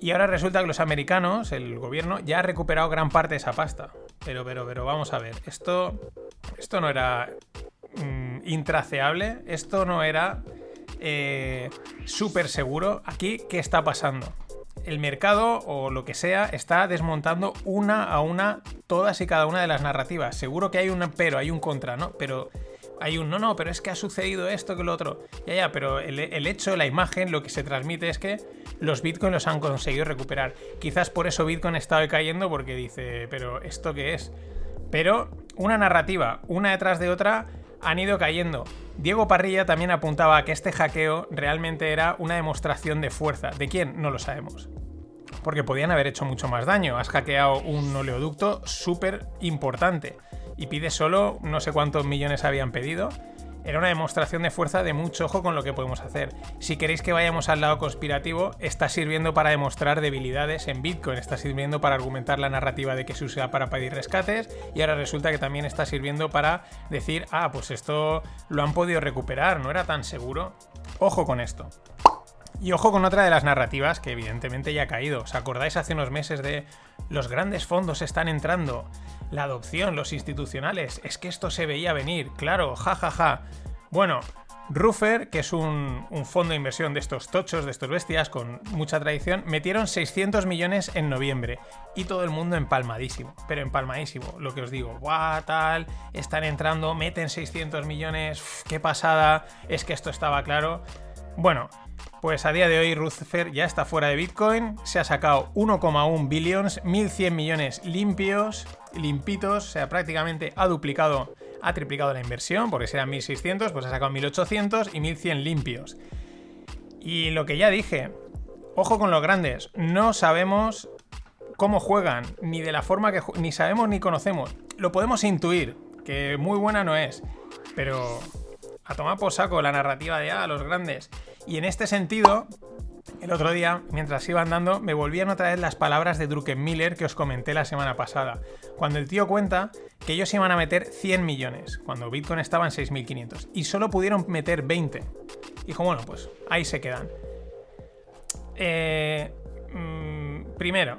Y ahora resulta que los americanos, el gobierno, ya ha recuperado gran parte de esa pasta. Pero, pero, pero vamos a ver, esto, esto no era mm, intraceable, esto no era eh, súper seguro. Aquí, ¿qué está pasando? el mercado o lo que sea está desmontando una a una todas y cada una de las narrativas. Seguro que hay un pero, hay un contra, ¿no? Pero hay un no, no, pero es que ha sucedido esto que lo otro. Ya, ya, pero el, el hecho, la imagen, lo que se transmite es que los bitcoins los han conseguido recuperar. Quizás por eso Bitcoin está cayendo porque dice, pero ¿esto qué es? Pero una narrativa, una detrás de otra, han ido cayendo. Diego Parrilla también apuntaba que este hackeo realmente era una demostración de fuerza. ¿De quién? No lo sabemos. Porque podían haber hecho mucho más daño. Has hackeado un oleoducto súper importante y pide solo no sé cuántos millones habían pedido era una demostración de fuerza de mucho ojo con lo que podemos hacer. Si queréis que vayamos al lado conspirativo, está sirviendo para demostrar debilidades en Bitcoin, está sirviendo para argumentar la narrativa de que se usa para pedir rescates y ahora resulta que también está sirviendo para decir, ah, pues esto lo han podido recuperar, no era tan seguro. Ojo con esto. Y ojo con otra de las narrativas que evidentemente ya ha caído. ¿Os acordáis hace unos meses de los grandes fondos están entrando? La adopción, los institucionales. Es que esto se veía venir. Claro, jajaja. Ja, ja. Bueno, Ruffer, que es un, fondo de inversión de estos tochos, de estos bestias con mucha tradición, metieron 600 millones en noviembre y todo el mundo empalmadísimo, pero empalmadísimo. Lo que os digo, guau, tal, están entrando, meten 600 millones, qué pasada, es que esto estaba claro. Bueno, pues a día de hoy Ruffer ya está fuera de Bitcoin, se ha sacado 1,1 billions, 1.100 millones limpios, limpitos, o sea, prácticamente ha duplicado ha triplicado la inversión, porque si eran 1600, pues ha sacado 1800 y 1100 limpios. Y lo que ya dije, ojo con los grandes, no sabemos cómo juegan, ni de la forma que ni sabemos ni conocemos. Lo podemos intuir, que muy buena no es, pero a tomar por saco la narrativa de ah, los grandes. Y en este sentido, el otro día, mientras iba andando, me volvían otra vez las palabras de Druckenmiller que os comenté la semana pasada, cuando el tío cuenta que ellos iban a meter 100 millones, cuando Bitcoin estaba en 6.500, y solo pudieron meter 20. Dijo, bueno, pues ahí se quedan. Eh, mmm, primero,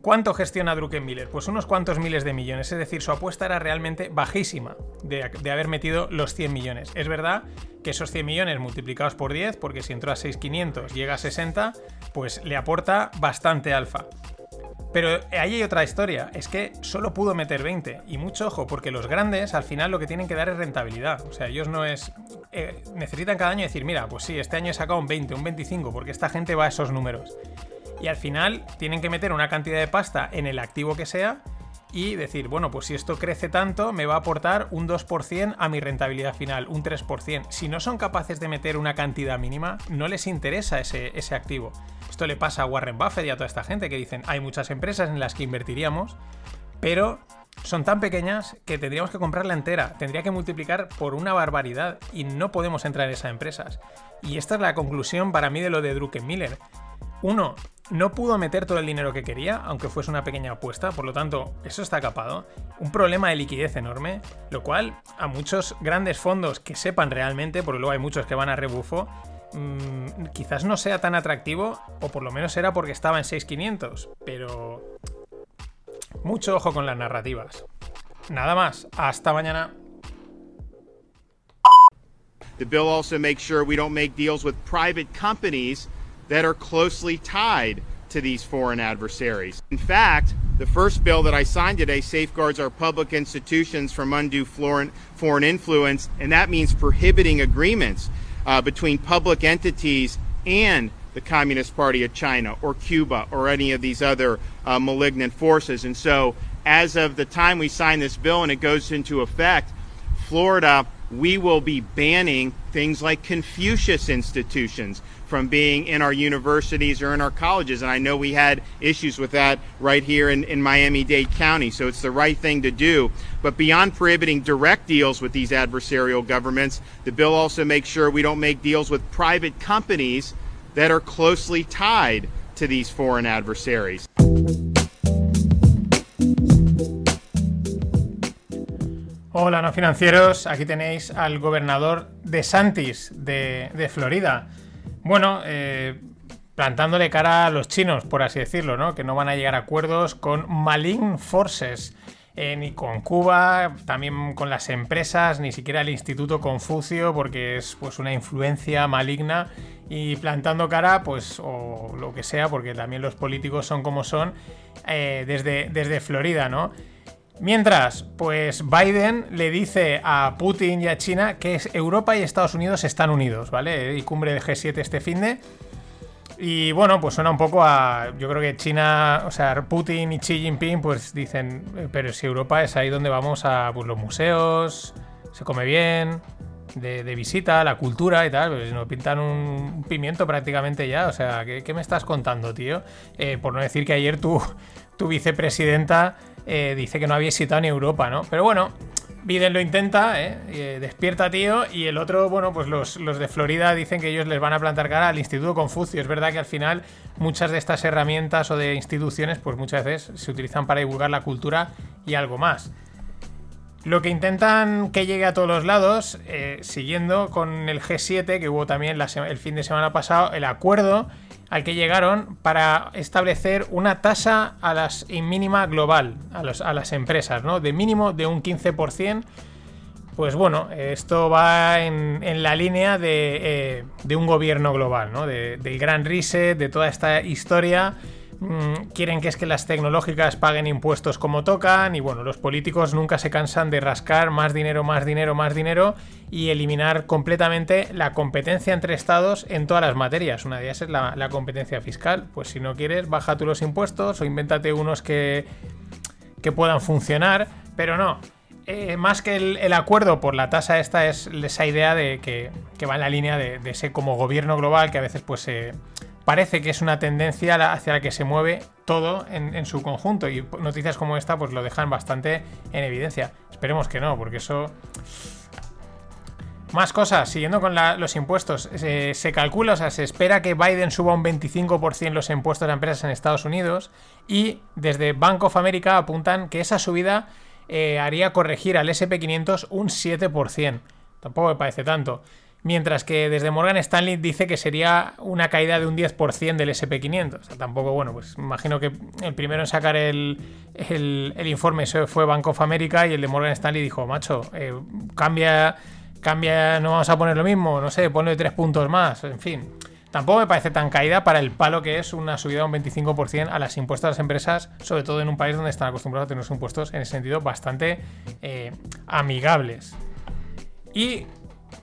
¿cuánto gestiona Druckenmiller? Pues unos cuantos miles de millones, es decir, su apuesta era realmente bajísima de, haber metido los 100 millones. Es verdad que esos 100 millones multiplicados por 10, porque si entró a 6.500 llega a 60, pues le aporta bastante alfa. Pero ahí hay otra historia, es que solo pudo meter 20. Y mucho ojo, porque los grandes al final lo que tienen que dar es rentabilidad. O sea, ellos no es... Eh, necesitan cada año decir, mira, pues sí, este año he sacado un 20, un 25, porque esta gente va a esos números. Y al final tienen que meter una cantidad de pasta en el activo que sea y decir, bueno, pues si esto crece tanto, me va a aportar un 2% a mi rentabilidad final, un 3%. Si no son capaces de meter una cantidad mínima, no les interesa ese, ese activo. Esto le pasa a Warren Buffett y a toda esta gente que dicen, hay muchas empresas en las que invertiríamos, pero son tan pequeñas que tendríamos que comprarla entera, tendría que multiplicar por una barbaridad y no podemos entrar en esas empresas. Y esta es la conclusión para mí de lo de Druckenmiller. Uno, no pudo meter todo el dinero que quería, aunque fuese una pequeña apuesta, por lo tanto, eso está capado. Un problema de liquidez enorme, lo cual a muchos grandes fondos que sepan realmente, porque luego hay muchos que van a rebufo, mmm, quizás no sea tan atractivo, o por lo menos era porque estaba en 6500, pero mucho ojo con las narrativas. Nada más, hasta mañana. The bill also makes sure we don't make deals with private companies that are closely tied to these foreign adversaries. In fact, the first bill that I signed today safeguards our public institutions from undue foreign, foreign influence, and that means prohibiting agreements uh, between public entities and the Communist Party of China or Cuba or any of these other uh, malignant forces. And so, as of the time we sign this bill and it goes into effect, Florida, we will be banning things like Confucius institutions from being in our universities or in our colleges. And I know we had issues with that right here in, in Miami Dade County. So it's the right thing to do. But beyond prohibiting direct deals with these adversarial governments, the bill also makes sure we don't make deals with private companies that are closely tied to these foreign adversaries. Hola, no financieros. Aquí tenéis al gobernador de Santis de, de Florida. Bueno, eh, plantándole cara a los chinos, por así decirlo, ¿no? Que no van a llegar a acuerdos con Malign Forces. Eh, ni con Cuba, también con las empresas, ni siquiera el Instituto Confucio, porque es pues una influencia maligna y plantando cara, pues, o lo que sea, porque también los políticos son como son, eh, desde, desde Florida, ¿no? Mientras, pues Biden le dice a Putin y a China que Europa y Estados Unidos están unidos, ¿vale? Y cumbre de G7 este fin de. Y bueno, pues suena un poco a. Yo creo que China, o sea, Putin y Xi Jinping, pues dicen, pero si Europa es ahí donde vamos a pues, los museos, se come bien, de, visita, la cultura y tal, pues nos pintan un pimiento prácticamente ya. O sea, ¿qué, qué me estás contando, tío? Eh, por no decir que ayer tu, tu vicepresidenta eh, dice que no había visitado ni Europa, ¿no? Pero bueno, Biden lo intenta, ¿eh? Eh, despierta, tío, y el otro, bueno, pues los, de Florida dicen que ellos les van a plantar cara al Instituto Confucio. Es verdad que al final muchas de estas herramientas o de instituciones, pues muchas veces se utilizan para divulgar la cultura y algo más. Lo que intentan que llegue a todos los lados, eh, siguiendo con el G7, que hubo también el fin de semana pasado, el acuerdo al que llegaron para establecer una tasa a las mínima global a, a las empresas, ¿no? De mínimo de un 15%. Pues bueno, esto va en, la línea de, eh, de, un gobierno global, ¿no? De, del gran reset, de toda esta historia quieren que es que las tecnológicas paguen impuestos como tocan y bueno, los políticos nunca se cansan de rascar más dinero, más dinero, más dinero y eliminar completamente la competencia entre estados en todas las materias. Una de ellas es la, competencia fiscal. Pues si no quieres, baja tú los impuestos o invéntate unos que, que puedan funcionar, pero no. Eh, más que el, acuerdo por la tasa esta es esa idea de que, va en la línea de, de, ese como gobierno global que a veces pues se parece que es una tendencia hacia la que se mueve todo en, su conjunto y noticias como esta pues lo dejan bastante en evidencia. Esperemos que no, porque eso... Más cosas, siguiendo con los impuestos, se calcula, o sea, se espera que Biden suba un 25% los impuestos a empresas en Estados Unidos y desde Bank of America apuntan que esa subida eh, haría corregir al SP500 un 7%. Tampoco me parece tanto. Mientras que desde Morgan Stanley dice que sería una caída de un 10% del SP500. O sea, tampoco, bueno, pues imagino que el primero en sacar el, el, informe fue Bank of America y el de Morgan Stanley dijo, macho, eh, cambia, cambia, no vamos a poner lo mismo, no sé, ponle tres puntos más, en fin. Tampoco me parece tan caída para el palo que es una subida de un 25% a las impuestos a las empresas, sobre todo en un país donde están acostumbrados a tener unos impuestos en ese sentido bastante eh, amigables. Y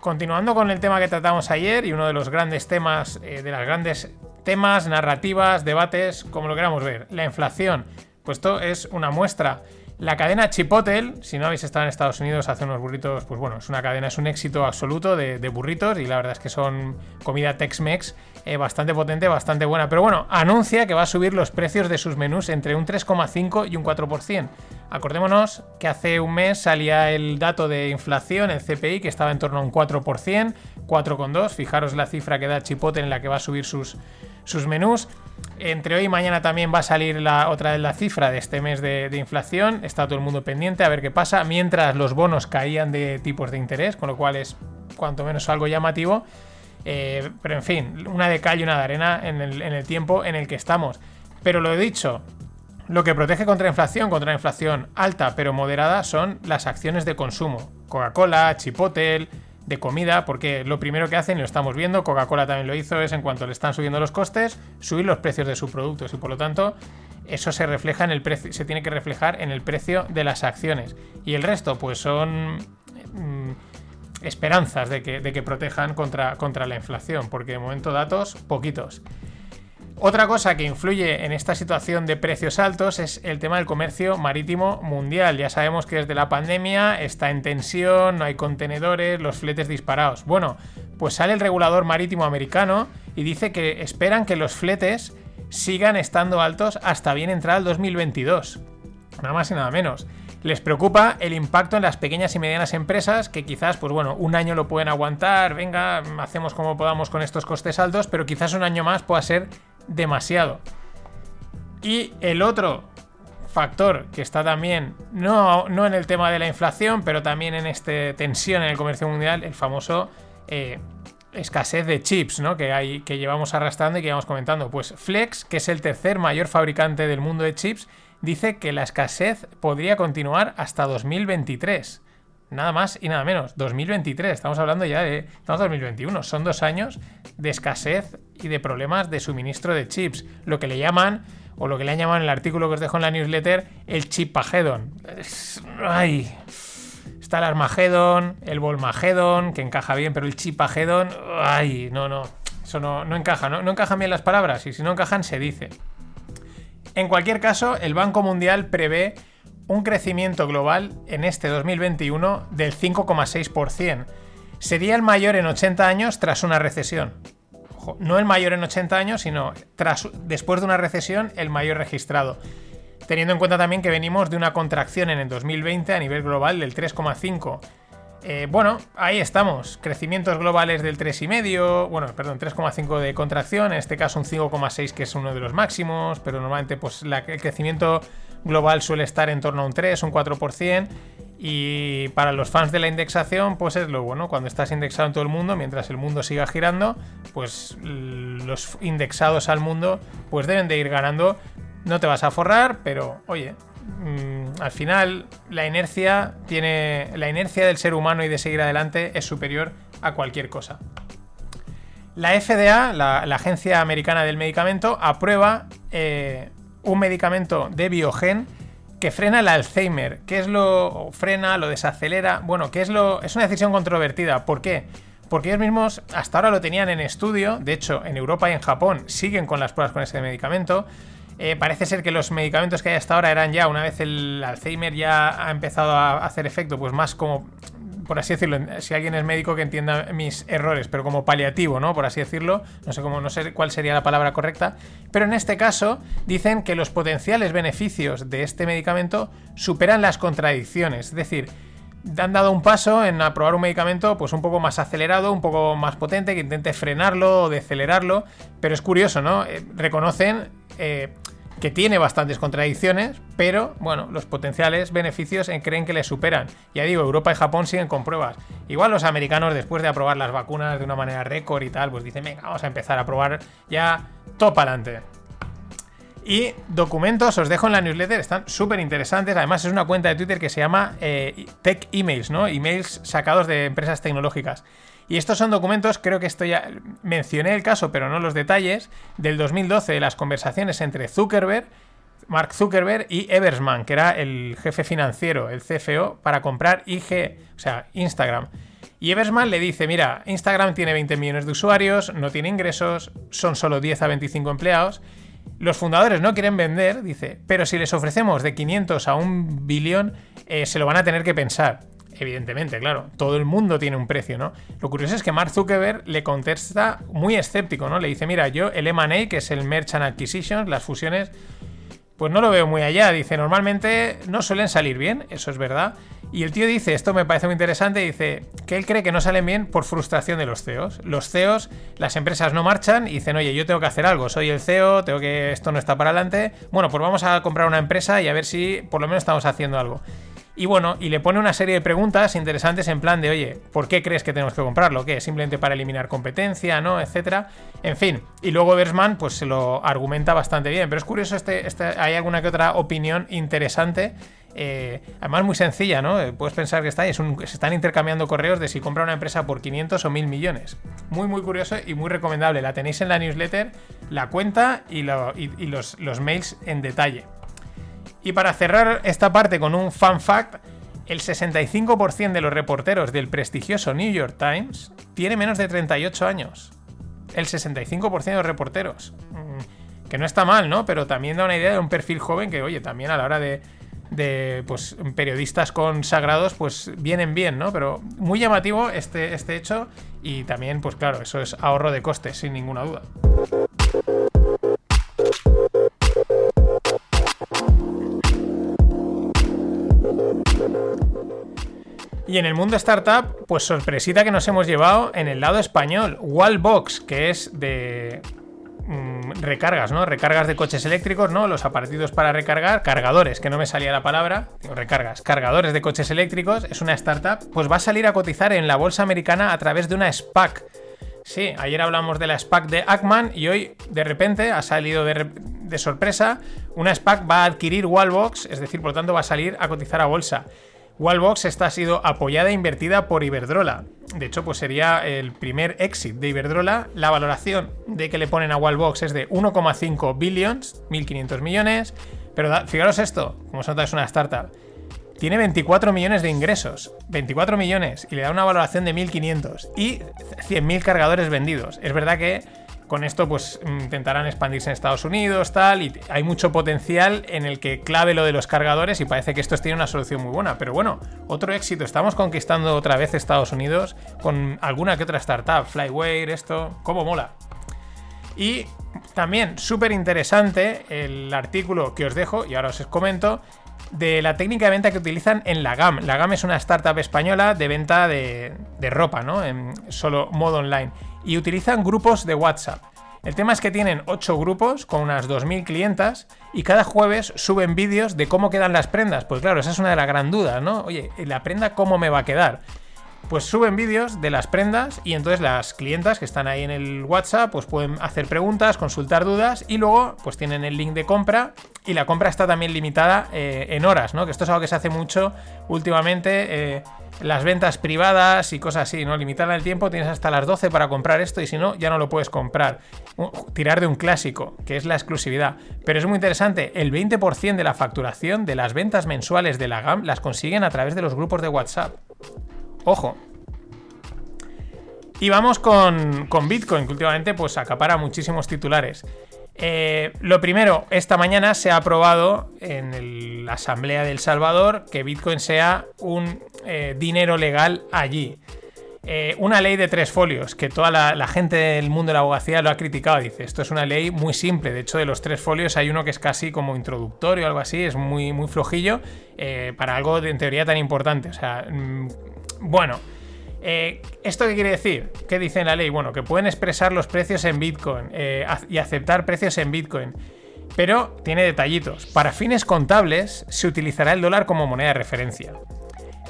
continuando con el tema que tratamos ayer y uno de los grandes temas, eh, de las grandes temas, narrativas, debates, como lo queramos ver, la inflación. Pues esto es una muestra. La cadena Chipotle, si no habéis estado en Estados Unidos, hace unos burritos, pues bueno, es una cadena, es un éxito absoluto de, burritos y la verdad es que son comida Tex-Mex eh, bastante potente, bastante buena. Pero bueno, anuncia que va a subir los precios de sus menús entre un 3,5 y un 4%. Acordémonos que hace un mes salía el dato de inflación, el CPI, que estaba en torno a un 4%, 4,2%. Fijaros la cifra que da Chipotle en la que va a subir sus, sus menús. Entre hoy y mañana también va a salir la, otra vez la cifra de este mes de, inflación. Está todo el mundo pendiente a ver qué pasa. Mientras los bonos caían de tipos de interés, con lo cual es cuanto menos algo llamativo. Eh, pero en fin, una de cal y una de arena en el, tiempo en el que estamos. Pero lo he dicho, lo que protege contra la inflación, contra la inflación alta pero moderada, son las acciones de consumo. Coca-Cola, Chipotle, de comida, porque lo primero que hacen, y lo estamos viendo, Coca-Cola también lo hizo, es en cuanto le están subiendo los costes, subir los precios de sus productos y por lo tanto eso se refleja en el precio, se tiene que reflejar en el precio de las acciones. Y el resto, pues son mm, esperanzas de que, de que protejan contra, contra la inflación, porque de momento datos poquitos. Otra cosa que influye en esta situación de precios altos es el tema del comercio marítimo mundial. Ya sabemos que desde la pandemia está en tensión, no hay contenedores, los fletes disparados. Bueno, pues sale el regulador marítimo americano y dice que esperan que los fletes sigan estando altos hasta bien entrar el 2022. Nada más y nada menos. Les preocupa el impacto en las pequeñas y medianas empresas que quizás, pues bueno, un año lo pueden aguantar, venga, hacemos como podamos con estos costes altos, pero quizás un año más pueda ser demasiado. Y el otro factor que está también, no, no en el tema de la inflación, pero también en esta tensión en el comercio mundial, el famoso eh, escasez de chips, ¿no? Que, hay, que llevamos arrastrando y que llevamos comentando. Pues Flex, que es el tercer mayor fabricante del mundo de chips, dice que la escasez podría continuar hasta 2023. Nada más y nada menos. 2023. Estamos hablando ya de. Estamos en 2021. Son dos años de escasez y de problemas de suministro de chips. Lo que le llaman, o lo que le han llamado en el artículo que os dejo en la newsletter, el chipagedon. Ay. Está el Armagedon, el Volmagedon, que encaja bien, pero el chipagedon. Ay, no, no. Eso no, no encaja, ¿no? no encajan bien las palabras. Y si no encajan, se dice. En cualquier caso, el Banco Mundial prevé un crecimiento global en este 2021 del 5,6%. Sería el mayor en 80 años tras una recesión. no el mayor en 80 años, sino tras, después de una recesión el mayor registrado. Teniendo en cuenta también que venimos de una contracción en el 2020 a nivel global del 3,5%. Eh, bueno, ahí estamos. Crecimientos globales del 3,5, bueno, perdón, 3,5 de contracción, en este caso un 5,6 que es uno de los máximos, pero normalmente pues el crecimiento global suele estar en torno a un 3, un 4%. Y para los fans de la indexación, pues es lo bueno. Cuando estás indexado en todo el mundo, mientras el mundo siga girando, pues los indexados al mundo, pues deben de ir ganando. No te vas a forrar, pero oye, mmm, al final la inercia tiene. La inercia del ser humano y de seguir adelante es superior a cualquier cosa. La FDA, la, la Agencia Americana del Medicamento, aprueba eh, un medicamento de Biogen que frena el Alzheimer. ¿Qué es lo frena, lo desacelera? Bueno, ¿qué es lo es una decisión controvertida? ¿Por qué? Porque ellos mismos hasta ahora lo tenían en estudio, de hecho en Europa y en Japón siguen con las pruebas con ese medicamento. Eh, parece ser que los medicamentos que hay hasta ahora eran ya, una vez el Alzheimer ya ha empezado a hacer efecto, pues más como por así decirlo, si alguien es médico que entienda mis errores, pero como paliativo, ¿no? Por así decirlo, no sé cómo, no sé cuál sería la palabra correcta, pero en este caso dicen que los potenciales beneficios de este medicamento superan las contradicciones, es decir, han dado un paso en aprobar un medicamento pues un poco más acelerado, un poco más potente, que intente frenarlo o decelerarlo, pero es curioso, ¿no? Eh, reconocen eh, que tiene bastantes contradicciones, pero bueno, los potenciales beneficios en creen que le superan. Ya digo, Europa y Japón siguen con pruebas. Igual los americanos, después de aprobar las vacunas de una manera récord y tal, pues dicen, venga, vamos a empezar a probar ya todo para adelante. Y documentos os dejo en la newsletter, están súper interesantes. Además, es una cuenta de Twitter que se llama eh, Tech Emails, ¿no? Emails sacados de empresas tecnológicas. Y estos son documentos, creo que esto ya mencioné el caso, pero no los detalles, del 2012 de las conversaciones entre Zuckerberg, Mark Zuckerberg y Eversman, que era el jefe financiero, el CFO, para comprar IG, o sea, Instagram. Y Eversman le dice, mira, Instagram tiene 20 millones de usuarios, no tiene ingresos, son solo 10 a 25 empleados. Los fundadores no quieren vender, dice, pero si les ofrecemos de 500 a un billón, eh, se lo van a tener que pensar. Evidentemente, claro, todo el mundo tiene un precio, ¿no? Lo curioso es que Mark Zuckerberg le contesta muy escéptico, ¿no? Le dice, mira, yo el M&A, que es el Merchant Acquisition, las fusiones, pues no lo veo muy allá. Dice, normalmente no suelen salir bien, eso es verdad. Y el tío dice, esto me parece muy interesante, dice que él cree que no salen bien por frustración de los CEOs. Los CEOs, las empresas no marchan y dicen, oye, yo tengo que hacer algo, soy el CEO, tengo que, esto no está para adelante. Bueno, pues vamos a comprar una empresa y a ver si por lo menos estamos haciendo algo. Y bueno, y le pone una serie de preguntas interesantes en plan de, oye, ¿por qué crees que tenemos que comprarlo? ¿Qué? ¿Simplemente para eliminar competencia, no? Etcétera. En fin. Y luego Versman, pues se lo argumenta bastante bien. Pero es curioso, este, este, hay alguna que otra opinión interesante. Eh, además, muy sencilla, ¿no? Eh, puedes pensar que está ahí, se están intercambiando correos de si compra una empresa por 500 o 1000 millones. Muy, muy curioso y muy recomendable. La tenéis en la newsletter, la cuenta y, y los, los mails en detalle. Y para cerrar esta parte con un fun fact, el 65% de los reporteros del prestigioso New York Times tiene menos de 38 años. El 65% de los reporteros. Mm, que no está mal, ¿no? Pero también da una idea de un perfil joven que, oye, también a la hora de, pues, periodistas consagrados, pues vienen bien, ¿no? Pero muy llamativo este, este hecho y también, pues claro, eso es ahorro de costes, sin ninguna duda. Y en el mundo startup, pues sorpresita que nos hemos llevado en el lado español. Wallbox, que es de mmm, recargas, ¿no? Recargas de coches eléctricos, ¿no? Los aparatitos para recargar, cargadores, que no me salía la palabra, recargas, cargadores de coches eléctricos, es una startup, pues va a salir a cotizar en la bolsa americana a través de una SPAC. Sí, ayer hablamos de la SPAC de Ackman y hoy de repente ha salido de, de sorpresa, una SPAC va a adquirir Wallbox, es decir, por lo tanto va a salir a cotizar a bolsa. Wallbox está sido apoyada e invertida por Iberdrola. De hecho, pues sería el primer exit de Iberdrola. La valoración de que le ponen a Wallbox es de 1,5 billions, 1.500 millones. Pero da, fijaros esto, como se es una startup. Tiene 24 millones de ingresos, 24 millones, y le da una valoración de 1.500 y 100.000 cargadores vendidos. Es verdad que con esto pues intentarán expandirse en Estados Unidos, tal, y hay mucho potencial en el que clave lo de los cargadores y parece que esto tiene una solución muy buena. Pero bueno, otro éxito, estamos conquistando otra vez Estados Unidos con alguna que otra startup, Flyware, esto, cómo mola. Y también súper interesante el artículo que os dejo, y ahora os comento, de la técnica de venta que utilizan en la GAM. La GAM es una startup española de venta de, de ropa, ¿no? En solo modo online. Y utilizan grupos de WhatsApp. El tema es que tienen 8 grupos con unas 2.000 clientas y cada jueves suben vídeos de cómo quedan las prendas. Pues claro, esa es una de las gran dudas, ¿no? Oye, ¿la prenda cómo me va a quedar? Pues suben vídeos de las prendas y entonces las clientas que están ahí en el WhatsApp pues pueden hacer preguntas, consultar dudas y luego pues tienen el link de compra y la compra está también limitada eh, en horas, ¿no? Que esto es algo que se hace mucho últimamente. eh, las ventas privadas y cosas así, ¿no? Limitarla el tiempo, tienes hasta las 12 para comprar esto y si no, ya no lo puedes comprar. Tirar de un clásico, que es la exclusividad. Pero es muy interesante, el 20% de la facturación de las ventas mensuales de la GAM las consiguen a través de los grupos de WhatsApp. Ojo. Y vamos con, con Bitcoin, que últimamente pues acapara muchísimos titulares. Eh, lo primero, esta mañana se ha aprobado en la Asamblea del Salvador que Bitcoin sea un eh, dinero legal allí. Eh, una ley de tres folios, que toda la, la gente del mundo de la abogacía lo ha criticado. Dice, esto es una ley muy simple. De hecho, de los tres folios hay uno que es casi como introductorio o algo así. Es muy, muy flojillo eh, para algo de, en teoría tan importante. O sea, mm, bueno. Eh, ¿Esto qué quiere decir? ¿Qué dice la ley? Bueno, que pueden expresar los precios en Bitcoin eh, y aceptar precios en Bitcoin. Pero tiene detallitos. Para fines contables se utilizará el dólar como moneda de referencia.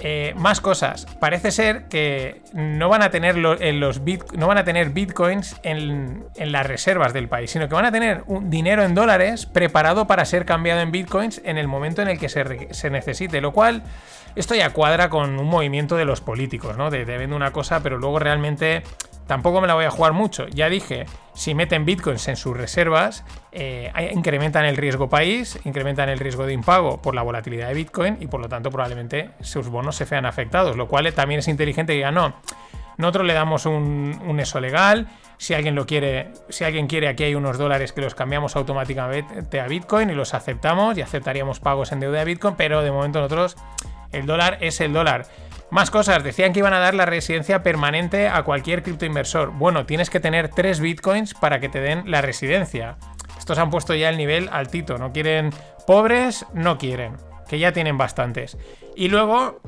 Eh, más cosas. Parece ser que no van a tener, en los bit- no van a tener bitcoins en, en las reservas del país, sino que van a tener un dinero en dólares preparado para ser cambiado en bitcoins en el momento en el que se, se necesite. Lo cual, esto ya cuadra con un movimiento de los políticos, ¿no? De vendo una cosa, pero luego realmente tampoco me la voy a jugar mucho. Ya dije, si meten bitcoins en sus reservas, eh, incrementan el riesgo país, incrementan el riesgo de impago por la volatilidad de bitcoin y por lo tanto probablemente sus bonos se vean afectados. Lo cual también es inteligente que no, nosotros le damos un eso legal. Si alguien lo quiere, si alguien quiere, aquí hay unos dólares que los cambiamos automáticamente a Bitcoin y los aceptamos y aceptaríamos pagos en deuda de Bitcoin, pero de momento nosotros el dólar es el dólar. Más cosas, decían que iban a dar la residencia permanente a cualquier criptoinversor. Bueno, tienes que tener tres bitcoins para que te den la residencia. Estos han puesto ya el nivel altito. No quieren pobres, no quieren. Que ya tienen bastantes. Y luego,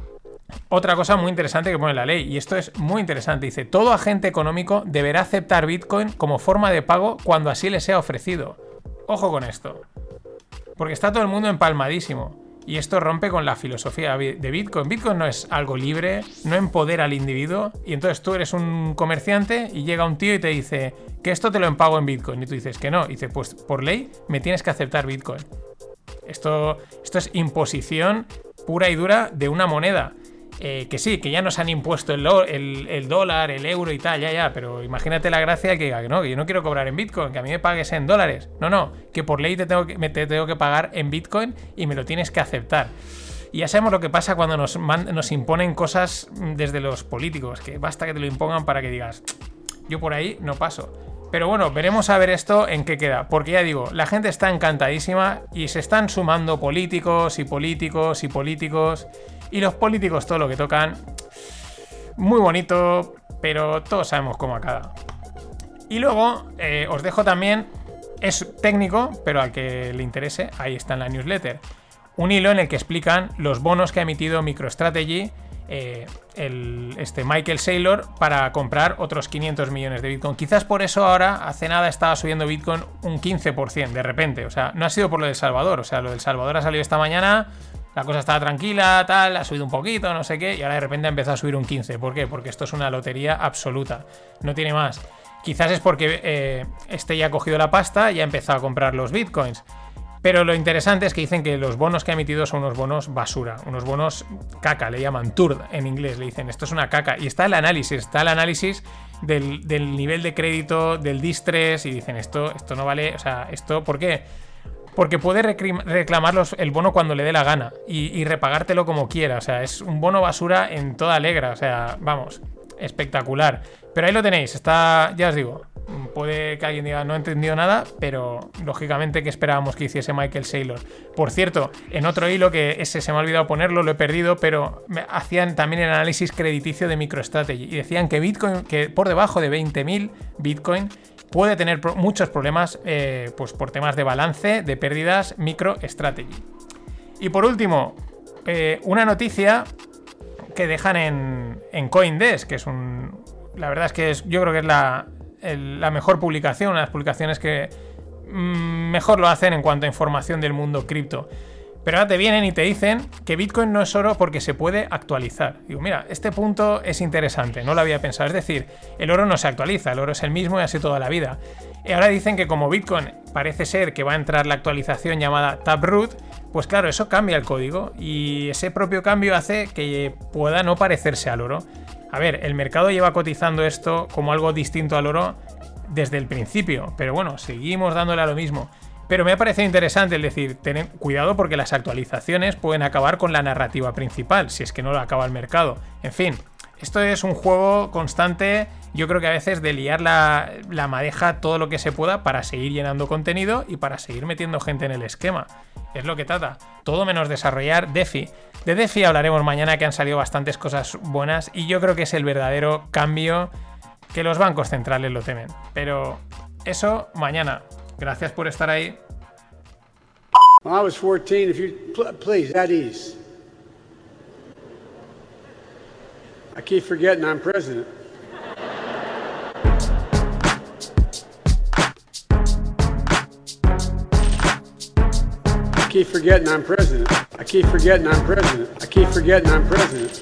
otra cosa muy interesante que pone la ley, y esto es muy interesante, dice, todo agente económico deberá aceptar Bitcoin como forma de pago cuando así le sea ofrecido. Ojo con esto. Porque está todo el mundo empalmadísimo. Y esto rompe con la filosofía de Bitcoin. Bitcoin no es algo libre, no empodera al individuo. Y entonces tú eres un comerciante y llega un tío y te dice que esto te lo empago en Bitcoin. Y tú dices que no. Y dice, pues por ley me tienes que aceptar Bitcoin. Esto, esto es imposición pura y dura de una moneda. Eh, que sí, que ya nos han impuesto el, el- dólar, el euro y tal, ya, ya, pero imagínate la gracia que diga que no, que yo no quiero cobrar en Bitcoin, que a mí me pagues en dólares. No, no, que por ley te tengo que, te tengo que pagar en Bitcoin y me lo tienes que aceptar. Y ya sabemos lo que pasa cuando nos, nos imponen cosas desde los políticos, que basta que te lo impongan para que digas, yo por ahí no paso. Pero bueno, veremos a ver esto en qué queda. Porque ya digo, la gente está encantadísima y se están sumando políticos y políticos y políticos. Y los políticos todo lo que tocan. Muy bonito, pero todos sabemos cómo acaba. Y luego eh, os dejo también, es técnico, pero al que le interese, ahí está en la newsletter. Un hilo en el que explican los bonos que ha emitido MicroStrategy, eh, el, este Michael Saylor, para comprar otros 500 millones de Bitcoin. Quizás por eso ahora, hace nada, estaba subiendo Bitcoin un 15%, de repente. O sea, no ha sido por lo del Salvador. O sea, lo del Salvador ha salido esta mañana, la cosa estaba tranquila, tal, ha subido un poquito, no sé qué, y ahora de repente ha empezado a subir un 15%. ¿Por qué? Porque esto es una lotería absoluta. No tiene más. Quizás es porque eh, este ya ha cogido la pasta y ha empezado a comprar los bitcoins. Pero lo interesante es que dicen que los bonos que ha emitido son unos bonos basura, unos bonos caca, le llaman turd en inglés, le dicen esto es una caca. Y está el análisis, está el análisis del, nivel de crédito, del distress, y dicen esto, esto no vale, o sea, esto, ¿por qué? Porque puede reclamar el bono cuando le dé la gana y, repagártelo como quiera. O sea, es un bono basura en toda alegra. O sea, vamos, espectacular. Pero ahí lo tenéis, está, ya os digo, puede que alguien diga no he entendido nada, pero lógicamente que esperábamos que hiciese Michael Saylor. Por cierto, en otro hilo que ese se me ha olvidado ponerlo, lo he perdido, pero hacían también el análisis crediticio de MicroStrategy y decían que Bitcoin, que por debajo de 20.000 Bitcoin puede tener muchos problemas eh, pues por temas de balance, de pérdidas, MicroStrategy. Y por último, eh, una noticia que dejan en, en Coindesk, que es un. La verdad es que es, yo creo que es la, la mejor publicación, una de las publicaciones que mm, mejor lo hacen en cuanto a información del mundo cripto. Pero ahora te vienen y te dicen que Bitcoin no es oro porque se puede actualizar. Digo, mira, este punto es interesante, no lo había pensado. Es decir, el oro no se actualiza, el oro es el mismo y así toda la vida. Y ahora dicen que como Bitcoin parece ser que va a entrar la actualización llamada Taproot, pues claro, eso cambia el código y ese propio cambio hace que pueda no parecerse al oro. A ver, el mercado lleva cotizando esto como algo distinto al oro desde el principio, pero bueno, seguimos dándole a lo mismo. Pero me ha parecido interesante el decir, tened cuidado porque las actualizaciones pueden acabar con la narrativa principal, si es que no lo acaba el mercado. En fin, esto es un juego constante, yo creo que a veces de liar la, la madeja todo lo que se pueda para seguir llenando contenido y para seguir metiendo gente en el esquema. Es lo que trata. Todo menos desarrollar DeFi. De DeFi hablaremos mañana que han salido bastantes cosas buenas y yo creo que es el verdadero cambio que los bancos centrales lo temen. Pero eso mañana. Gracias por estar ahí. When I was 14, if you pl- please, at ease. I keep forgetting I'm president. I keep forgetting I'm president. I keep forgetting I'm president. I keep forgetting I'm president.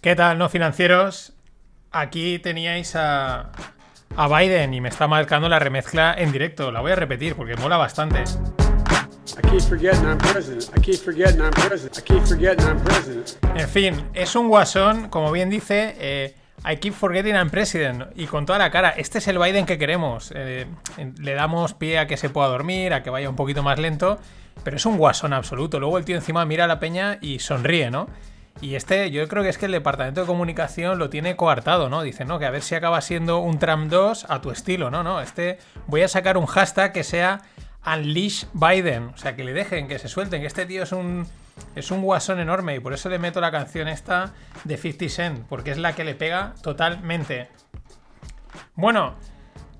¿Qué tal, no financieros? Aquí teníais a, a Biden y me está marcando la remezcla en directo. La voy a repetir porque mola bastante. En fin, es un guasón, como bien dice, eh, I keep forgetting I'm president. Y con toda la cara, este es el Biden que queremos. Eh, le damos pie a que se pueda dormir, a que vaya un poquito más lento, pero es un guasón absoluto. Luego el tío encima mira a la peña y sonríe, ¿no? Y este, yo creo que es que el departamento de comunicación lo tiene coartado, ¿no? Dice, no, que a ver si acaba siendo un Trump 2 a tu estilo, ¿no? No, este, voy a sacar un hashtag que sea Unleash Biden. O sea, que le dejen, que se suelten, que este tío es un, es un guasón enorme y por eso le meto la canción esta de 50 Cent, porque es la que le pega totalmente. Bueno,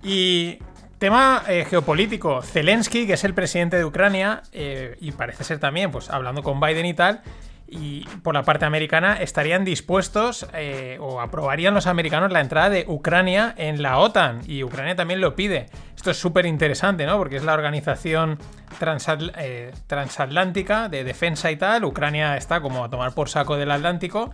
y tema eh, geopolítico. Zelensky, que es el presidente de Ucrania, eh, y parece ser también, pues hablando con Biden y tal, y por la parte americana estarían dispuestos eh, o aprobarían los americanos la entrada de Ucrania en la OTAN y Ucrania también lo pide. Esto es súper interesante, ¿no? Porque es la organización eh, transatlántica de defensa y tal. Ucrania está como a tomar por saco del Atlántico.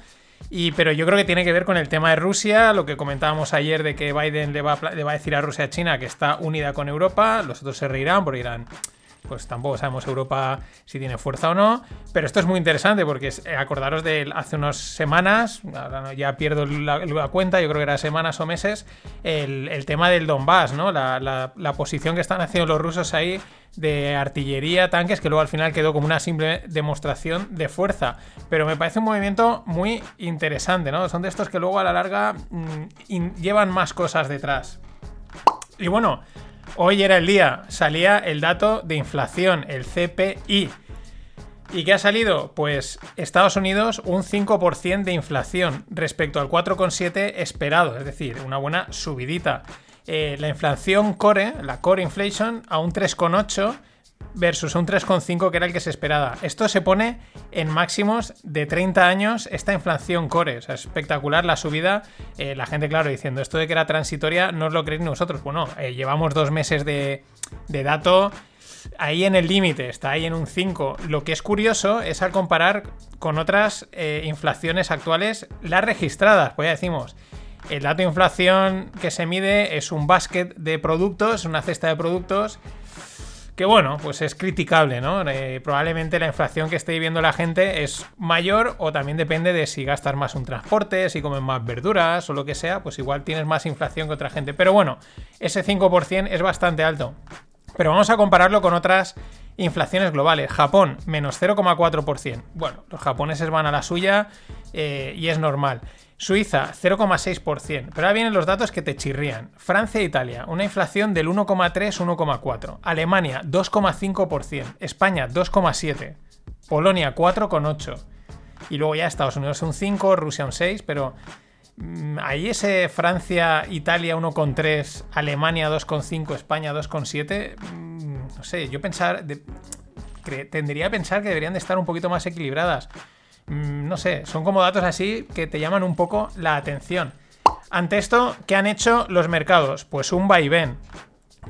Y, pero yo creo que tiene que ver con el tema de Rusia, lo que comentábamos ayer de que Biden le va, a, le va a decir a Rusia a China que está unida con Europa, los otros se reirán porque irán, pues tampoco sabemos Europa si tiene fuerza o no. Pero esto es muy interesante porque eh, acordaros de hace unas semanas, ahora ya pierdo la, cuenta, yo creo que era semanas o meses, el, tema del Donbass, ¿no? La, posición que están haciendo los rusos ahí de artillería, tanques, que luego al final quedó como una simple demostración de fuerza. Pero me parece un movimiento muy interesante, ¿no? Son de estos que luego a la larga mmm, llevan más cosas detrás. Y bueno, Hoy era el día, salía el dato de inflación, el CPI. ¿Y qué ha salido? Pues Estados Unidos un 5% de inflación respecto al 4,7% esperado, es decir, una buena subidita. Eh, la inflación core, la core inflation, a un 3,8% versus un 3,5 que era el que se esperaba. Esto se pone en máximos de 30 años esta inflación core. O sea, es espectacular la subida. Eh, la gente, claro, diciendo esto de que era transitoria, no os lo creéis nosotros. Bueno, eh, llevamos dos meses de, de dato ahí en el límite, está ahí en un 5. Lo que es curioso es al comparar con otras eh, inflaciones actuales, las registradas, pues ya decimos. El dato de inflación que se mide es un basket de productos, una cesta de productos que bueno, pues es criticable, ¿no? Eh, probablemente la inflación que esté viviendo la gente es mayor o también depende de si gastas más un transporte, si comes más verduras o lo que sea, pues igual tienes más inflación que otra gente. Pero bueno, ese 5% es bastante alto. Pero vamos a compararlo con otras inflaciones globales. Japón, menos 0,4%. Bueno, los japoneses van a la suya eh, y es normal. Suiza, 0,6%. Pero ahora vienen los datos que te chirrían. Francia e Italia, una inflación del 1,3-1,4. Alemania, 2,5%. España, 2,7%. Polonia, 4,8%. Y luego ya Estados Unidos un 5%, Rusia un 6%, pero mmm, ahí ese Francia, Italia 1,3%, Alemania 2,5%, España 2,7%, mmm, no sé, yo pensar, tendría a pensar que deberían de estar un poquito más equilibradas no sé, son como datos así que te llaman un poco la atención. Ante esto, ¿qué han hecho los mercados? Pues un vaivén.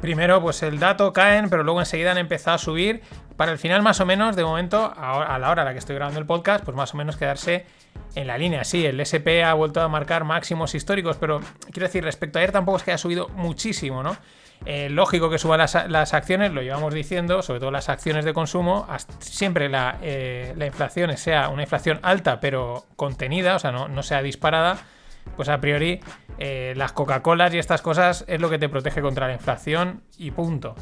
Primero, pues el dato caen, pero luego enseguida han empezado a subir. Para el final, más o menos, de momento, a a la hora a la que estoy grabando el podcast, pues más o menos quedarse en la línea. Sí, el SP ha vuelto a marcar máximos históricos, pero quiero decir, respecto a ayer tampoco es que haya subido muchísimo, ¿no? Eh, lógico que suban las, acciones, lo llevamos diciendo, sobre todo las acciones de consumo, siempre la, eh, la inflación sea una inflación alta pero contenida, o sea, no, no sea disparada, pues a priori eh, las Coca-Colas y estas cosas es lo que te protege contra la inflación y punto.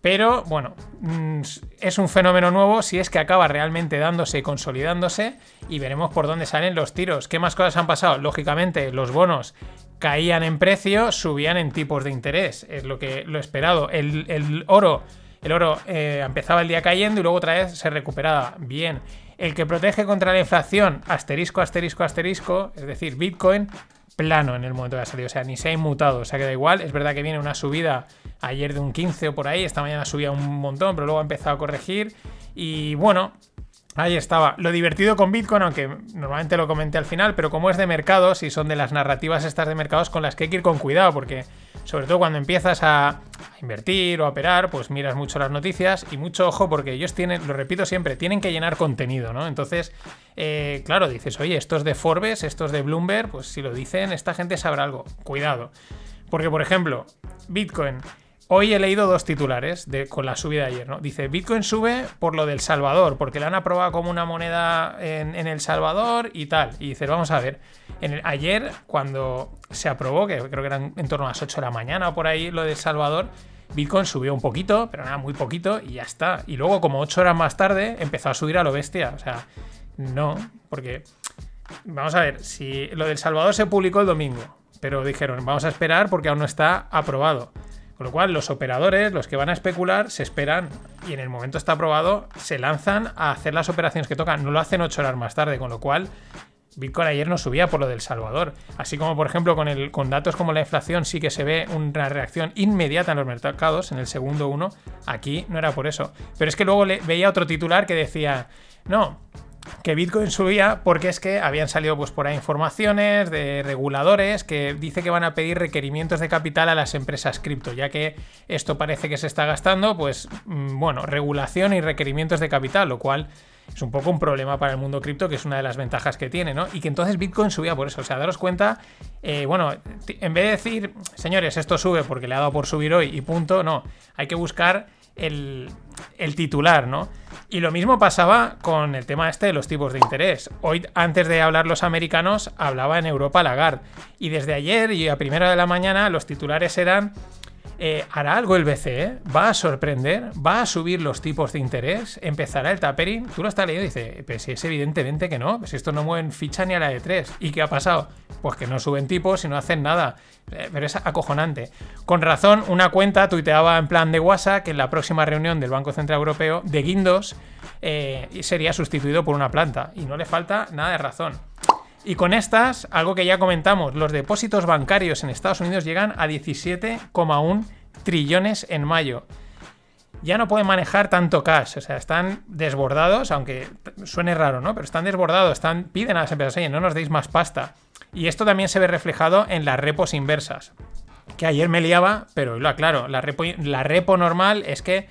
Pero bueno, mm, es un fenómeno nuevo si es que acaba realmente dándose y consolidándose y veremos por dónde salen los tiros. ¿Qué más cosas han pasado? Lógicamente, los bonos caían en precio, subían en tipos de interés. Es lo que lo esperado. El, el oro, el oro eh, empezaba el día cayendo y luego otra vez se recuperaba. Bien. El que protege contra la inflación, asterisco, asterisco, asterisco, es decir, Bitcoin, plano en el momento que ha salido. O sea, ni se ha inmutado. O sea, queda igual. Es verdad que viene una subida ayer de un 15 o por ahí. Esta mañana subía un montón, pero luego ha empezado a corregir. Y bueno, Ahí estaba. Lo divertido con Bitcoin, aunque normalmente lo comenté al final, pero como es de mercados y son de las narrativas estas de mercados con las que hay que ir con cuidado, porque sobre todo cuando empiezas a, invertir o a operar, pues miras mucho las noticias y mucho ojo porque ellos tienen, lo repito siempre, tienen que llenar contenido, ¿no? Entonces, eh, claro, dices, oye, estos de Forbes, estos de Bloomberg, pues si lo dicen, esta gente sabrá algo. Cuidado. Porque, por ejemplo, Bitcoin. Hoy he leído dos titulares de, con la subida de ayer, ¿no? Dice, Bitcoin sube por lo del Salvador, porque la han aprobado como una moneda en, El Salvador y tal. Y dice, vamos a ver, en el- ayer cuando se aprobó, que creo que eran en torno a las 8 de la mañana o por ahí lo de El Salvador, Bitcoin subió un poquito, pero nada, muy poquito y ya está. Y luego como 8 horas más tarde empezó a subir a lo bestia. O sea, no, porque Vamos a ver, si lo del Salvador se publicó el domingo, pero dijeron, vamos a esperar porque aún no está aprobado. Con lo cual, los operadores, los que van a especular, se esperan y en el momento está aprobado, se lanzan a hacer las operaciones que tocan. No lo hacen ocho horas más tarde, con lo cual Bitcoin ayer no subía por lo del Salvador. Así como, por ejemplo, con, el, con datos como la inflación sí que se ve una reacción inmediata en los mercados, en el segundo uno. Aquí no era por eso. Pero es que luego veía otro titular que decía, no, que Bitcoin subía porque es que habían salido pues por ahí informaciones de reguladores que dice que van a pedir requerimientos de capital a las empresas cripto, ya que esto parece que se está gastando, pues mm, bueno, regulación y requerimientos de capital, lo cual es un poco un problema para el mundo cripto, que es una de las ventajas que tiene, ¿no? Y que entonces Bitcoin subía por eso. O sea, daros cuenta, eh, bueno, en vez de decir, señores, esto sube porque le ha dado por subir hoy y punto, no. Hay que buscar el, el titular, ¿no? Y lo mismo pasaba con el tema este de los tipos de interés. Hoy, antes de hablar los americanos, hablaba en Europa Lagarde. Y desde ayer y a primera de la mañana los titulares eran eh, ¿Hará algo el BCE? ¿Va a sorprender? ¿Va a subir los tipos de interés? ¿Empezará el tapering? Tú lo estás leyendo y dices, pues si es evidentemente que no, pues esto no mueven ficha ni a la de 3. ¿Y qué ha pasado? Pues que no suben tipos y no hacen nada. Eh, pero es acojonante. Con razón, una cuenta tuiteaba en plan de WhatsApp que en la próxima reunión del Banco Central Europeo de Guindos eh, sería sustituido por una planta. Y no le falta nada de razón. Y con estas, algo que ya comentamos, los depósitos bancarios en Estados Unidos llegan a 17,1 trillones en mayo. Ya no pueden manejar tanto cash, o sea, están desbordados, aunque suene raro, ¿no? Pero están desbordados, están, piden a las empresas, oye, no nos deis más pasta. Y esto también se ve reflejado en las repos inversas. Que ayer me liaba, pero lo aclaro. La repo, normal es que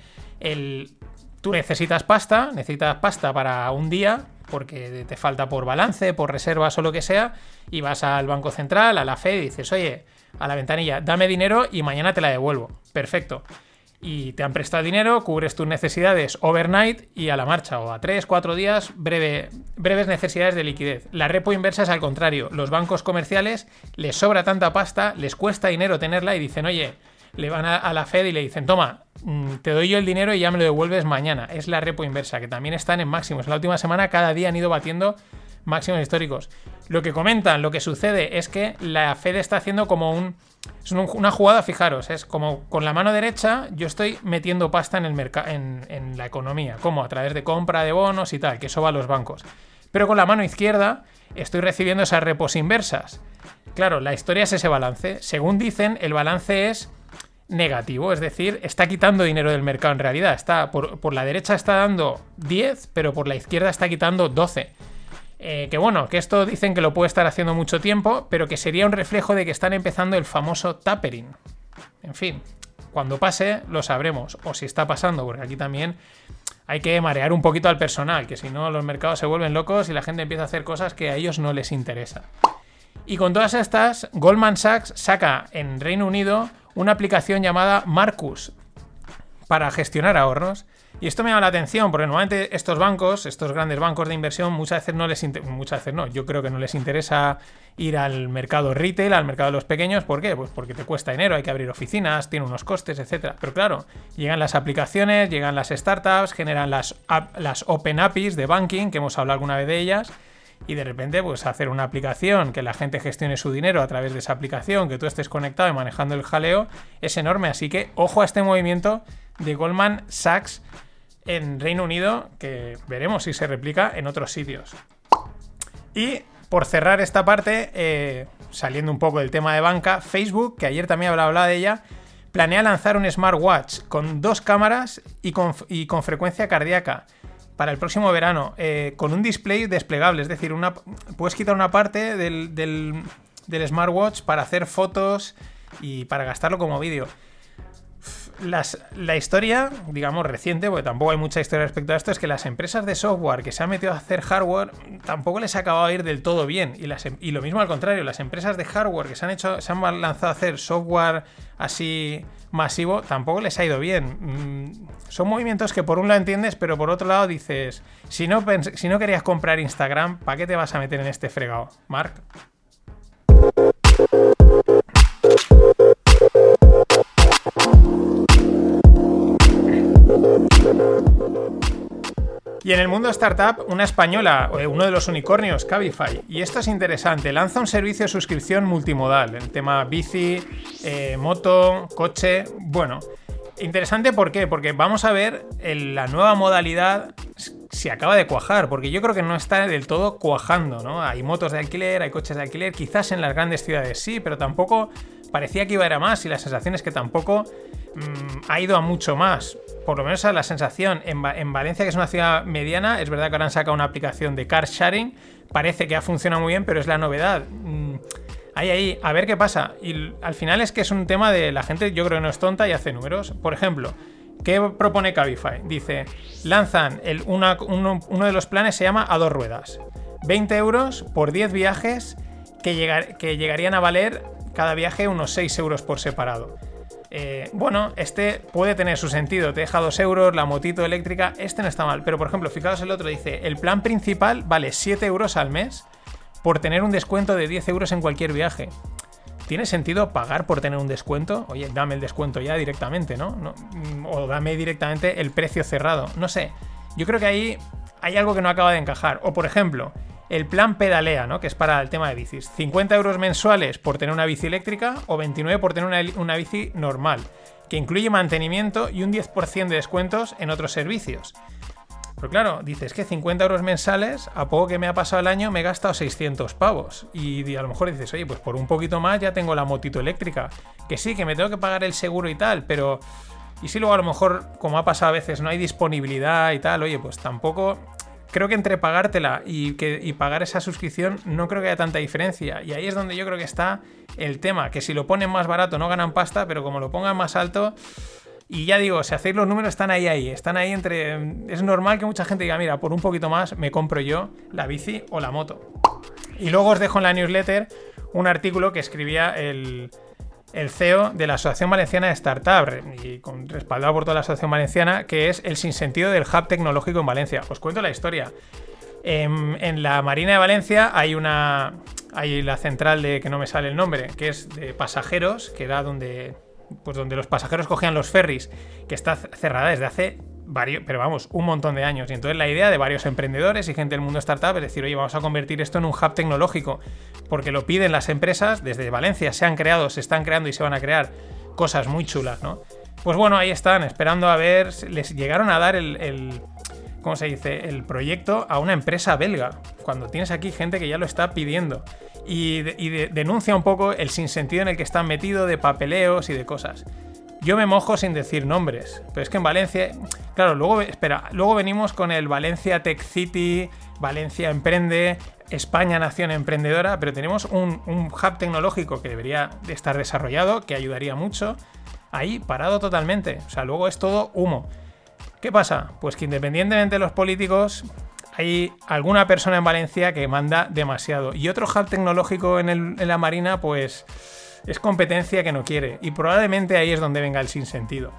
tú necesitas pasta, necesitas pasta para un día, porque te falta por balance, por reservas o lo que sea, y vas al Banco Central, a la Fed y dices, oye, a la ventanilla, dame dinero y mañana te la devuelvo. Perfecto. Y te han prestado dinero, cubres tus necesidades overnight y a la marcha, o a 3, 4 días, breve, breves necesidades de liquidez. La repo inversa es al contrario. Los bancos comerciales les sobra tanta pasta, les cuesta dinero tenerla y dicen, oye, le van a, a la Fed y le dicen, toma, mm, te doy yo el dinero y ya me lo devuelves mañana. Es la repo inversa, que también están en máximos. En la última semana cada día han ido batiendo máximos históricos. Lo que comentan, lo que sucede es que la Fed está haciendo como un... Es un- una jugada, fijaros, es como con la mano derecha yo estoy metiendo pasta en, el merca- en, en la economía, como a través de compra de bonos y tal, que eso va a los bancos. Pero con la mano izquierda estoy recibiendo esas repos inversas. Claro, la historia es ese balance. Según dicen, el balance es negativo, es decir, está quitando dinero del mercado en realidad. Está por, por la derecha está dando 10, pero por la izquierda está quitando 12. Eh, que bueno, que esto dicen que lo puede estar haciendo mucho tiempo, pero que sería un reflejo de que están empezando el famoso tapering. En fin, cuando pase lo sabremos, o si está pasando, porque aquí también hay que marear un poquito al personal, que si no los mercados se vuelven locos y la gente empieza a hacer cosas que a ellos no les interesa. Y con todas estas, Goldman Sachs saca en Reino Unido una aplicación llamada Marcus para gestionar ahorros. Y esto me llama la atención porque normalmente estos bancos, estos grandes bancos de inversión, muchas veces no les muchas veces no, yo creo que no les interesa ir al mercado retail, al mercado de los pequeños, ¿por qué? Pues porque te cuesta dinero, hay que abrir oficinas, tiene unos costes, etcétera. Pero claro, llegan las aplicaciones, llegan las startups, generan las, las Open APIs de banking, que hemos hablado alguna vez de ellas, y de repente pues hacer una aplicación que la gente gestione su dinero a través de esa aplicación, que tú estés conectado y manejando el jaleo, es enorme. Así que ojo a este movimiento de Goldman Sachs en Reino Unido, que veremos si se replica en otros sitios. Y por cerrar esta parte, eh, saliendo un poco del tema de banca, Facebook, que ayer también hablaba de ella, planea lanzar un smartwatch con dos cámaras y con, y con frecuencia cardíaca para el próximo verano, eh, con un display desplegable, es decir, una, puedes quitar una parte del, del, del smartwatch para hacer fotos y para gastarlo como vídeo la historia, digamos, reciente, porque tampoco hay mucha historia respecto a esto, es que las empresas de software que se han metido a hacer hardware tampoco les ha acabado de ir del todo bien. Y, las, em, y lo mismo al contrario, las empresas de hardware que se han hecho, se han lanzado a hacer software así masivo, tampoco les ha ido bien. Mm, son movimientos que por un lado entiendes, pero por otro lado dices, si no, si no querías comprar Instagram, ¿para qué te vas a meter en este fregado? Mark. Y en el mundo startup, una española, eh, uno de los unicornios, Cabify. Y esto es interesante, lanza un servicio de suscripción multimodal, el tema bici, eh, moto, coche. Bueno, interesante ¿por qué? Porque vamos a ver la nueva modalidad si acaba de cuajar, porque yo creo que no está del todo cuajando, ¿no? Hay motos de alquiler, hay coches de alquiler, quizás en las grandes ciudades sí, pero tampoco parecía que iba a ir a más y la sensación es que tampoco mm, ha ido a mucho más por lo menos a la sensación, en, Valencia, que es una ciudad mediana, es verdad que ahora han sacado una aplicación de car sharing, parece que ha funcionado muy bien, pero es la novedad. Mm, ahí, ahí, a ver qué pasa. Y al final es que es un tema de la gente, yo creo que no es tonta y hace números. Por ejemplo, ¿qué propone Cabify? Dice, lanzan uno, de los planes, se llama a dos ruedas. 20 euros por 10 viajes que, que llegarían a valer cada viaje unos 6 euros por separado. Eh, bueno, este puede tener su sentido, te deja 2 euros, la motito eléctrica, este no está mal. Pero por ejemplo, fijaos el otro, dice, el plan principal vale 7 euros al mes por tener un descuento de 10 euros en cualquier viaje. ¿Tiene sentido pagar por tener un descuento? Oye, dame el descuento ya directamente, ¿no? ¿no? Mm, o dame directamente el precio cerrado. No sé. Yo creo que ahí hay algo que no acaba de encajar. O por ejemplo, el plan pedalea, ¿no? Que es para el tema de bicis. 50 euros mensuales por tener una bici eléctrica o 29 por tener una, bici normal, que incluye mantenimiento y un 10% de descuentos en otros servicios. Pero claro, dices que 50 euros mensales, a poco que me ha pasado el año, me he gastado 600 pavos. Y a lo mejor dices, oye, pues por un poquito más ya tengo la motito eléctrica. Que sí, que me tengo que pagar el seguro y tal, pero... Y si luego a lo mejor, como ha pasado a veces, no hay disponibilidad y tal, oye, pues tampoco creo que entre pagártela y, que, pagar esa suscripción no creo que haya tanta diferencia. Y ahí es donde yo creo que está el tema, que si lo ponen más barato no ganan pasta, pero como lo pongan más alto... Y ya digo, si hacéis los números están ahí, ahí, están ahí entre... Es normal que mucha gente diga, mira, por un poquito más me compro yo la bici o la moto. Y luego os dejo en la newsletter un artículo que escribía el, el CEO de la Asociación Valenciana de Startup, y con, respaldado por toda la Asociación Valenciana, que es el sinsentido del hub tecnológico en Valencia. Os cuento la historia. En, la Marina de Valencia hay una. hay la central de que no me sale el nombre, que es de pasajeros, que era donde. Pues donde los pasajeros cogían los ferries, que está cerrada desde hace varios, pero vamos, un montón de años. Y entonces la idea de varios emprendedores y gente del mundo startup es decir, oye, vamos a convertir esto en un hub tecnológico, porque lo piden las empresas, desde Valencia se han creado, se están creando y se van a crear cosas muy chulas, ¿no? Pues bueno, ahí están, esperando a ver, les llegaron a dar el, ¿cómo se dice?, el proyecto a una empresa belga, cuando tienes aquí gente que ya lo está pidiendo. Y, denuncia un poco el sinsentido en el que están metidos de papeleos y de cosas. Yo me mojo sin decir nombres, pero es que en Valencia, claro, luego, espera, luego venimos con el Valencia Tech City, Valencia emprende, España nación emprendedora, pero tenemos un, hub tecnológico que debería de estar desarrollado, que ayudaría mucho, ahí parado totalmente. O sea, luego es todo humo. ¿Qué pasa? Pues que independientemente de los políticos, hay alguna persona en Valencia que manda demasiado. Y otro hub tecnológico en la Marina, pues es competencia que no quiere. Y probablemente ahí es donde venga el sinsentido.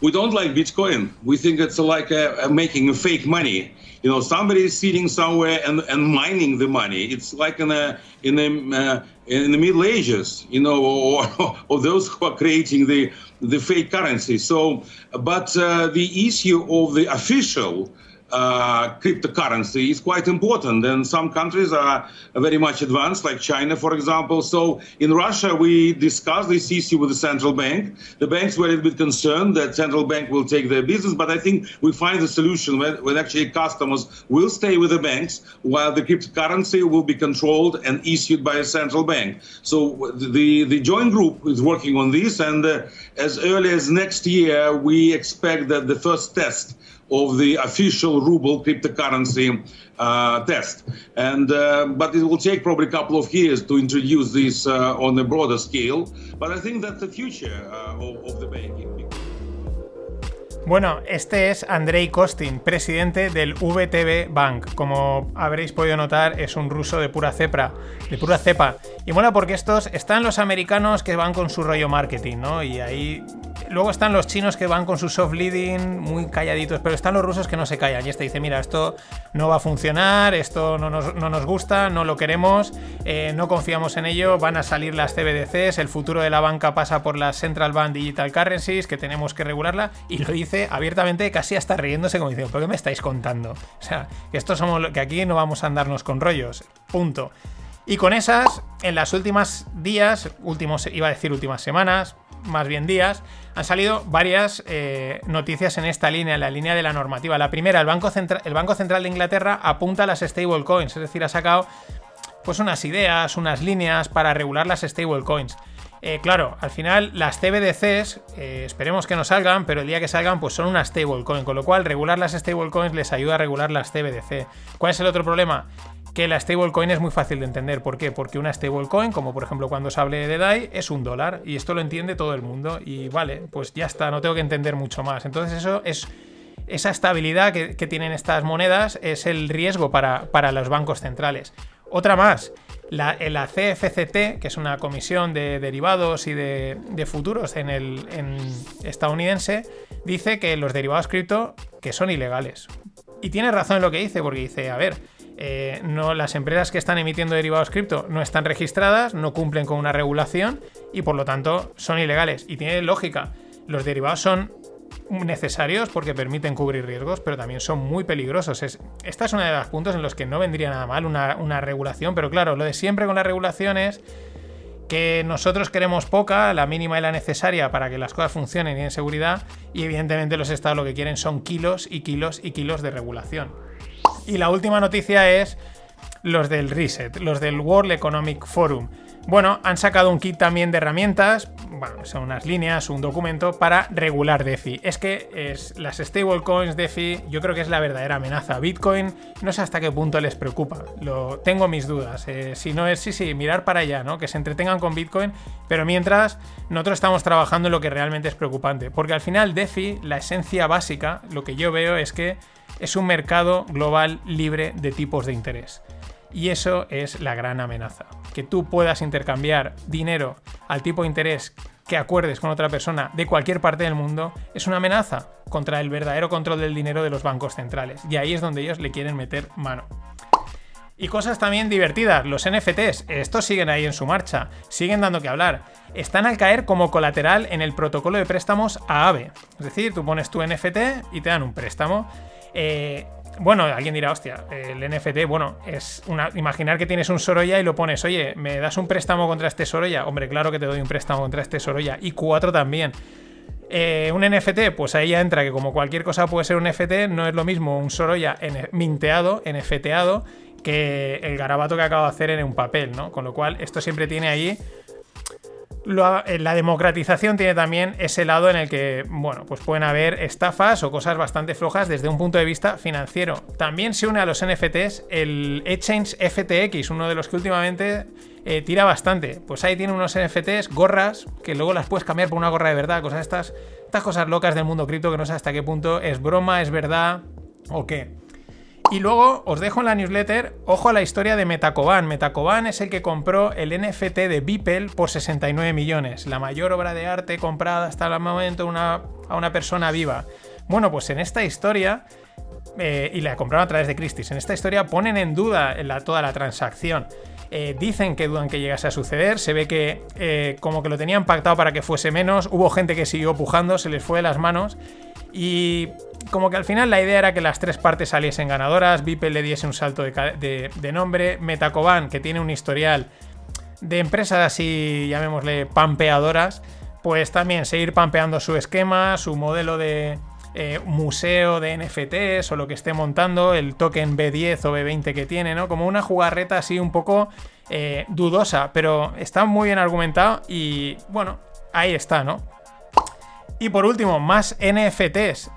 we don't like Bitcoin. We think it's like uh, uh, making fake money. You know, somebody is sitting somewhere and, and mining the money. It's like in a in the uh, in the Middle Ages, you know, or, or those who are creating the the fake currency. So, but uh, the issue of the official uh, cryptocurrency is quite important, and some countries are very much advanced, like China, for example. So in Russia, we discussed this issue with the central bank. The banks were a little bit concerned that central bank will take their business, but I think we find the solution when, when actually customers will stay with the banks while the cryptocurrency will be controlled and issued by a central bank. So the the joint group is working on this, and uh, as early as next year, we expect that the first test of the official ruble cryptocurrency uh, test. And uh, but it will take probably a couple of years to introduce this uh, on a broader scale. But I think that's the future uh, of, of the banking. Bueno, este es Andrei Kostin, presidente del VTB Bank. Como habréis podido notar, es un ruso de pura cepra, de pura cepa. Y mola porque estos están los americanos que van con su rollo marketing, ¿no? Y ahí luego están los chinos que van con su soft leading muy calladitos, pero están los rusos que no se callan. Y este dice, mira, esto no va a funcionar, esto no nos, no nos gusta, no lo queremos, eh, no confiamos en ello, van a salir las CBDCs, el futuro de la banca pasa por las Central Bank Digital Currencies, que tenemos que regularla, y lo dice abiertamente, casi hasta riéndose, como diciendo, ¿pero qué me estáis contando? O sea, que estos somos, lo- que aquí no vamos a andarnos con rollos, punto. Y con esas, en las últimas días, últimos, iba a decir últimas semanas, más bien días, han salido varias eh, noticias en esta línea, en la línea de la normativa. La primera, el Banco, Centra- el Banco Central de Inglaterra apunta a las stablecoins, es decir, ha sacado pues unas ideas, unas líneas para regular las stablecoins. Eh, claro, al final las CBDCs, eh, esperemos que no salgan, pero el día que salgan, pues son una stablecoin, con lo cual regular las stablecoins les ayuda a regular las CBDC. ¿Cuál es el otro problema? Que la stablecoin es muy fácil de entender. ¿Por qué? Porque una stablecoin, como por ejemplo cuando se hable de DAI, es un dólar y esto lo entiende todo el mundo. Y vale, pues ya está, no tengo que entender mucho más. Entonces, eso es esa estabilidad que, que tienen estas monedas es el riesgo para, para los bancos centrales. Otra más, la, en la CFCT, que es una comisión de derivados y de, futuros en el en estadounidense, dice que los derivados cripto que son ilegales. Y tiene razón en lo que dice, porque dice, a ver, eh, no, las empresas que están emitiendo derivados cripto no están registradas, no cumplen con una regulación y por lo tanto son ilegales. Y tiene lógica. Los derivados son necesarios porque permiten cubrir riesgos, pero también son muy peligrosos. Es, esta es uno de los puntos en los que no vendría nada mal una, una regulación, pero claro, lo de siempre con las regulaciones que nosotros queremos poca, la mínima y la necesaria para que las cosas funcionen y en seguridad, y evidentemente los estados lo que quieren son kilos y kilos y kilos de regulación. Y la última noticia es los del Reset, los del World Economic Forum. Bueno, han sacado un kit también de herramientas, bueno, son unas líneas, un documento para regular DeFi. Es que es, las stablecoins DeFi yo creo que es la verdadera amenaza. Bitcoin no sé hasta qué punto les preocupa, lo, tengo mis dudas. Eh, si no es, sí, sí, mirar para allá, ¿no? Que se entretengan con Bitcoin, pero mientras nosotros estamos trabajando en lo que realmente es preocupante. Porque al final DeFi, la esencia básica, lo que yo veo es que es un mercado global libre de tipos de interés. Y eso es la gran amenaza. Que tú puedas intercambiar dinero al tipo de interés que acuerdes con otra persona de cualquier parte del mundo es una amenaza contra el verdadero control del dinero de los bancos centrales. Y ahí es donde ellos le quieren meter mano. Y cosas también divertidas, los NFTs, estos siguen ahí en su marcha, siguen dando que hablar. Están al caer como colateral en el protocolo de préstamos a AVE. Es decir, tú pones tu NFT y te dan un préstamo. Eh, bueno, alguien dirá, hostia, el NFT, bueno, es una. Imaginar que tienes un Sorolla y lo pones, oye, ¿me das un préstamo contra este Sorolla? Hombre, claro que te doy un préstamo contra este Sorolla. Y cuatro también. Eh, un NFT, pues ahí ya entra que como cualquier cosa puede ser un NFT, no es lo mismo un Sorolla N- minteado, NFTado, que el garabato que acabo de hacer en un papel, ¿no? Con lo cual, esto siempre tiene ahí Eh, la democratización tiene también ese lado en el que, bueno, pues pueden haber estafas o cosas bastante flojas desde un punto de vista financiero. También se une a los NFTs el Exchange FTX, uno de los que últimamente eh, tira bastante. Pues ahí tiene unos NFTs, gorras, que luego las puedes cambiar por una gorra de verdad, cosas estas, estas cosas locas del mundo cripto que no sé hasta qué punto es broma, es verdad o qué. Y luego os dejo en la newsletter, ojo a la historia de Metacoban. Metacoban es el que compró el NFT de Beeple por 69 millones, la mayor obra de arte comprada hasta el momento a una persona viva. Bueno, pues en esta historia, eh, y la compraron a través de Christie's, en esta historia ponen en duda toda la transacción. Eh, dicen que dudan que llegase a suceder, se ve que eh, como que lo tenían pactado para que fuese menos, hubo gente que siguió pujando, se les fue de las manos y como que al final la idea era que las tres partes saliesen ganadoras, Beeple le diese un salto de nombre, Metacoban, que tiene un historial de empresas así, llamémosle, pampeadoras, pues también seguir pampeando su esquema, su modelo de eh, museo de NFTs o lo que esté montando, el token B10 o B20 que tiene, ¿no? Como una jugarreta así un poco eh, dudosa, pero está muy bien argumentado y bueno, ahí está, ¿no? Y por último, más NFTs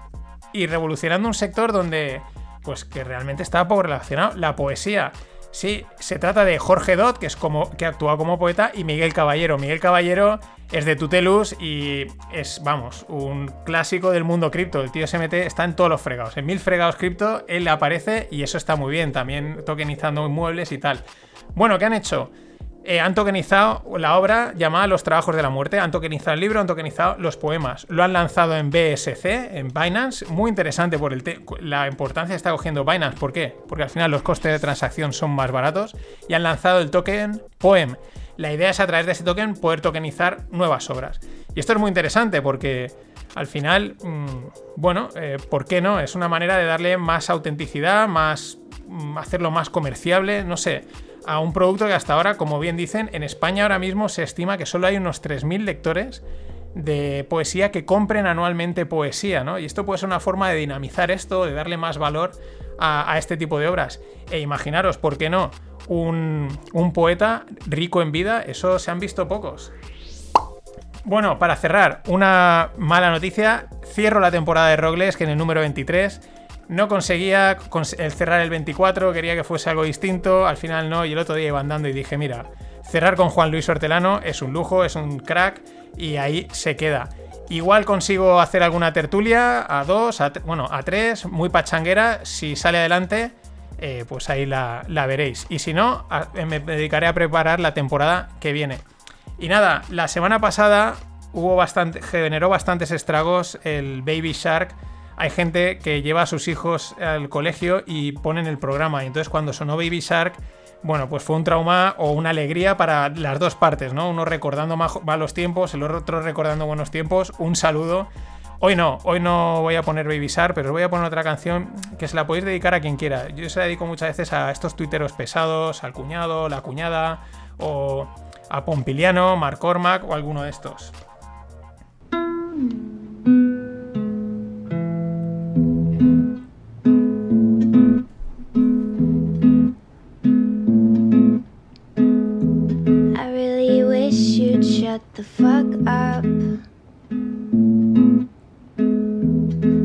y revolucionando un sector donde, pues que realmente está poco relacionado, la poesía. Sí, se trata de Jorge Dot, que es como que actúa como poeta, y Miguel Caballero. Miguel Caballero es de Tutelus y es, vamos, un clásico del mundo cripto. El tío se mete, está en todos los fregados. En mil fregados cripto, él aparece y eso está muy bien. También tokenizando inmuebles y tal. Bueno, ¿qué han hecho? Eh, han tokenizado la obra llamada Los Trabajos de la Muerte, han tokenizado el libro, han tokenizado los poemas. Lo han lanzado en BSC, en Binance. Muy interesante por el la importancia que está cogiendo Binance. ¿Por qué? Porque al final los costes de transacción son más baratos. Y han lanzado el token Poem. La idea es a través de ese token poder tokenizar nuevas obras. Y esto es muy interesante porque al final, mm, bueno, eh, ¿por qué no? Es una manera de darle más autenticidad, más mm, hacerlo más comerciable, no sé, a un producto que hasta ahora, como bien dicen, en España ahora mismo se estima que solo hay unos 3.000 lectores de poesía que compren anualmente poesía, ¿no? Y esto puede ser una forma de dinamizar esto, de darle más valor a, este tipo de obras. E imaginaros, ¿por qué no? Un, un poeta rico en vida, eso se han visto pocos. Bueno, para cerrar, una mala noticia. Cierro la temporada de Rogles, que en el número 23 no conseguía cerrar el 24, quería que fuese algo distinto, al final no, y el otro día iba andando y dije, mira, cerrar con Juan Luis Hortelano es un lujo, es un crack, y ahí se queda. Igual consigo hacer alguna tertulia a dos, a, bueno, a tres, muy pachanguera, si sale adelante, eh, pues ahí la, veréis. Y si no, a- me dedicaré a preparar la temporada que viene. Y nada, la semana pasada hubo bastante, generó bastantes estragos el Baby Shark. Hay gente que lleva a sus hijos al colegio y ponen el programa. Y entonces cuando sonó Baby Shark, bueno, pues fue un trauma o una alegría para las dos partes, ¿no? Uno recordando malos tiempos, el otro recordando buenos tiempos. Un saludo. Hoy no, hoy no voy a poner Baby Shark, pero os voy a poner otra canción que se la podéis dedicar a quien quiera. Yo se la dedico muchas veces a estos tuiteros pesados, al cuñado, la cuñada, o a Pompiliano, Mark Cormac o alguno de estos. Shut the fuck up.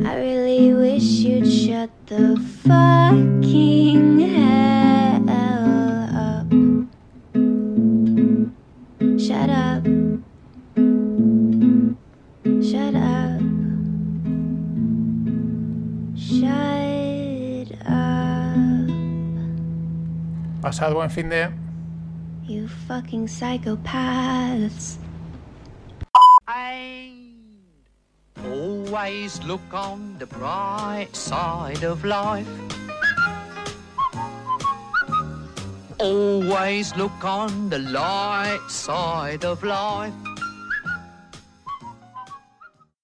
I really wish you'd shut the fucking hell up. Shut up. Shut up. Shut up. Pasad buen fin de. You fucking psychopaths. Always look on the bright side of life. Always look on the light side of life.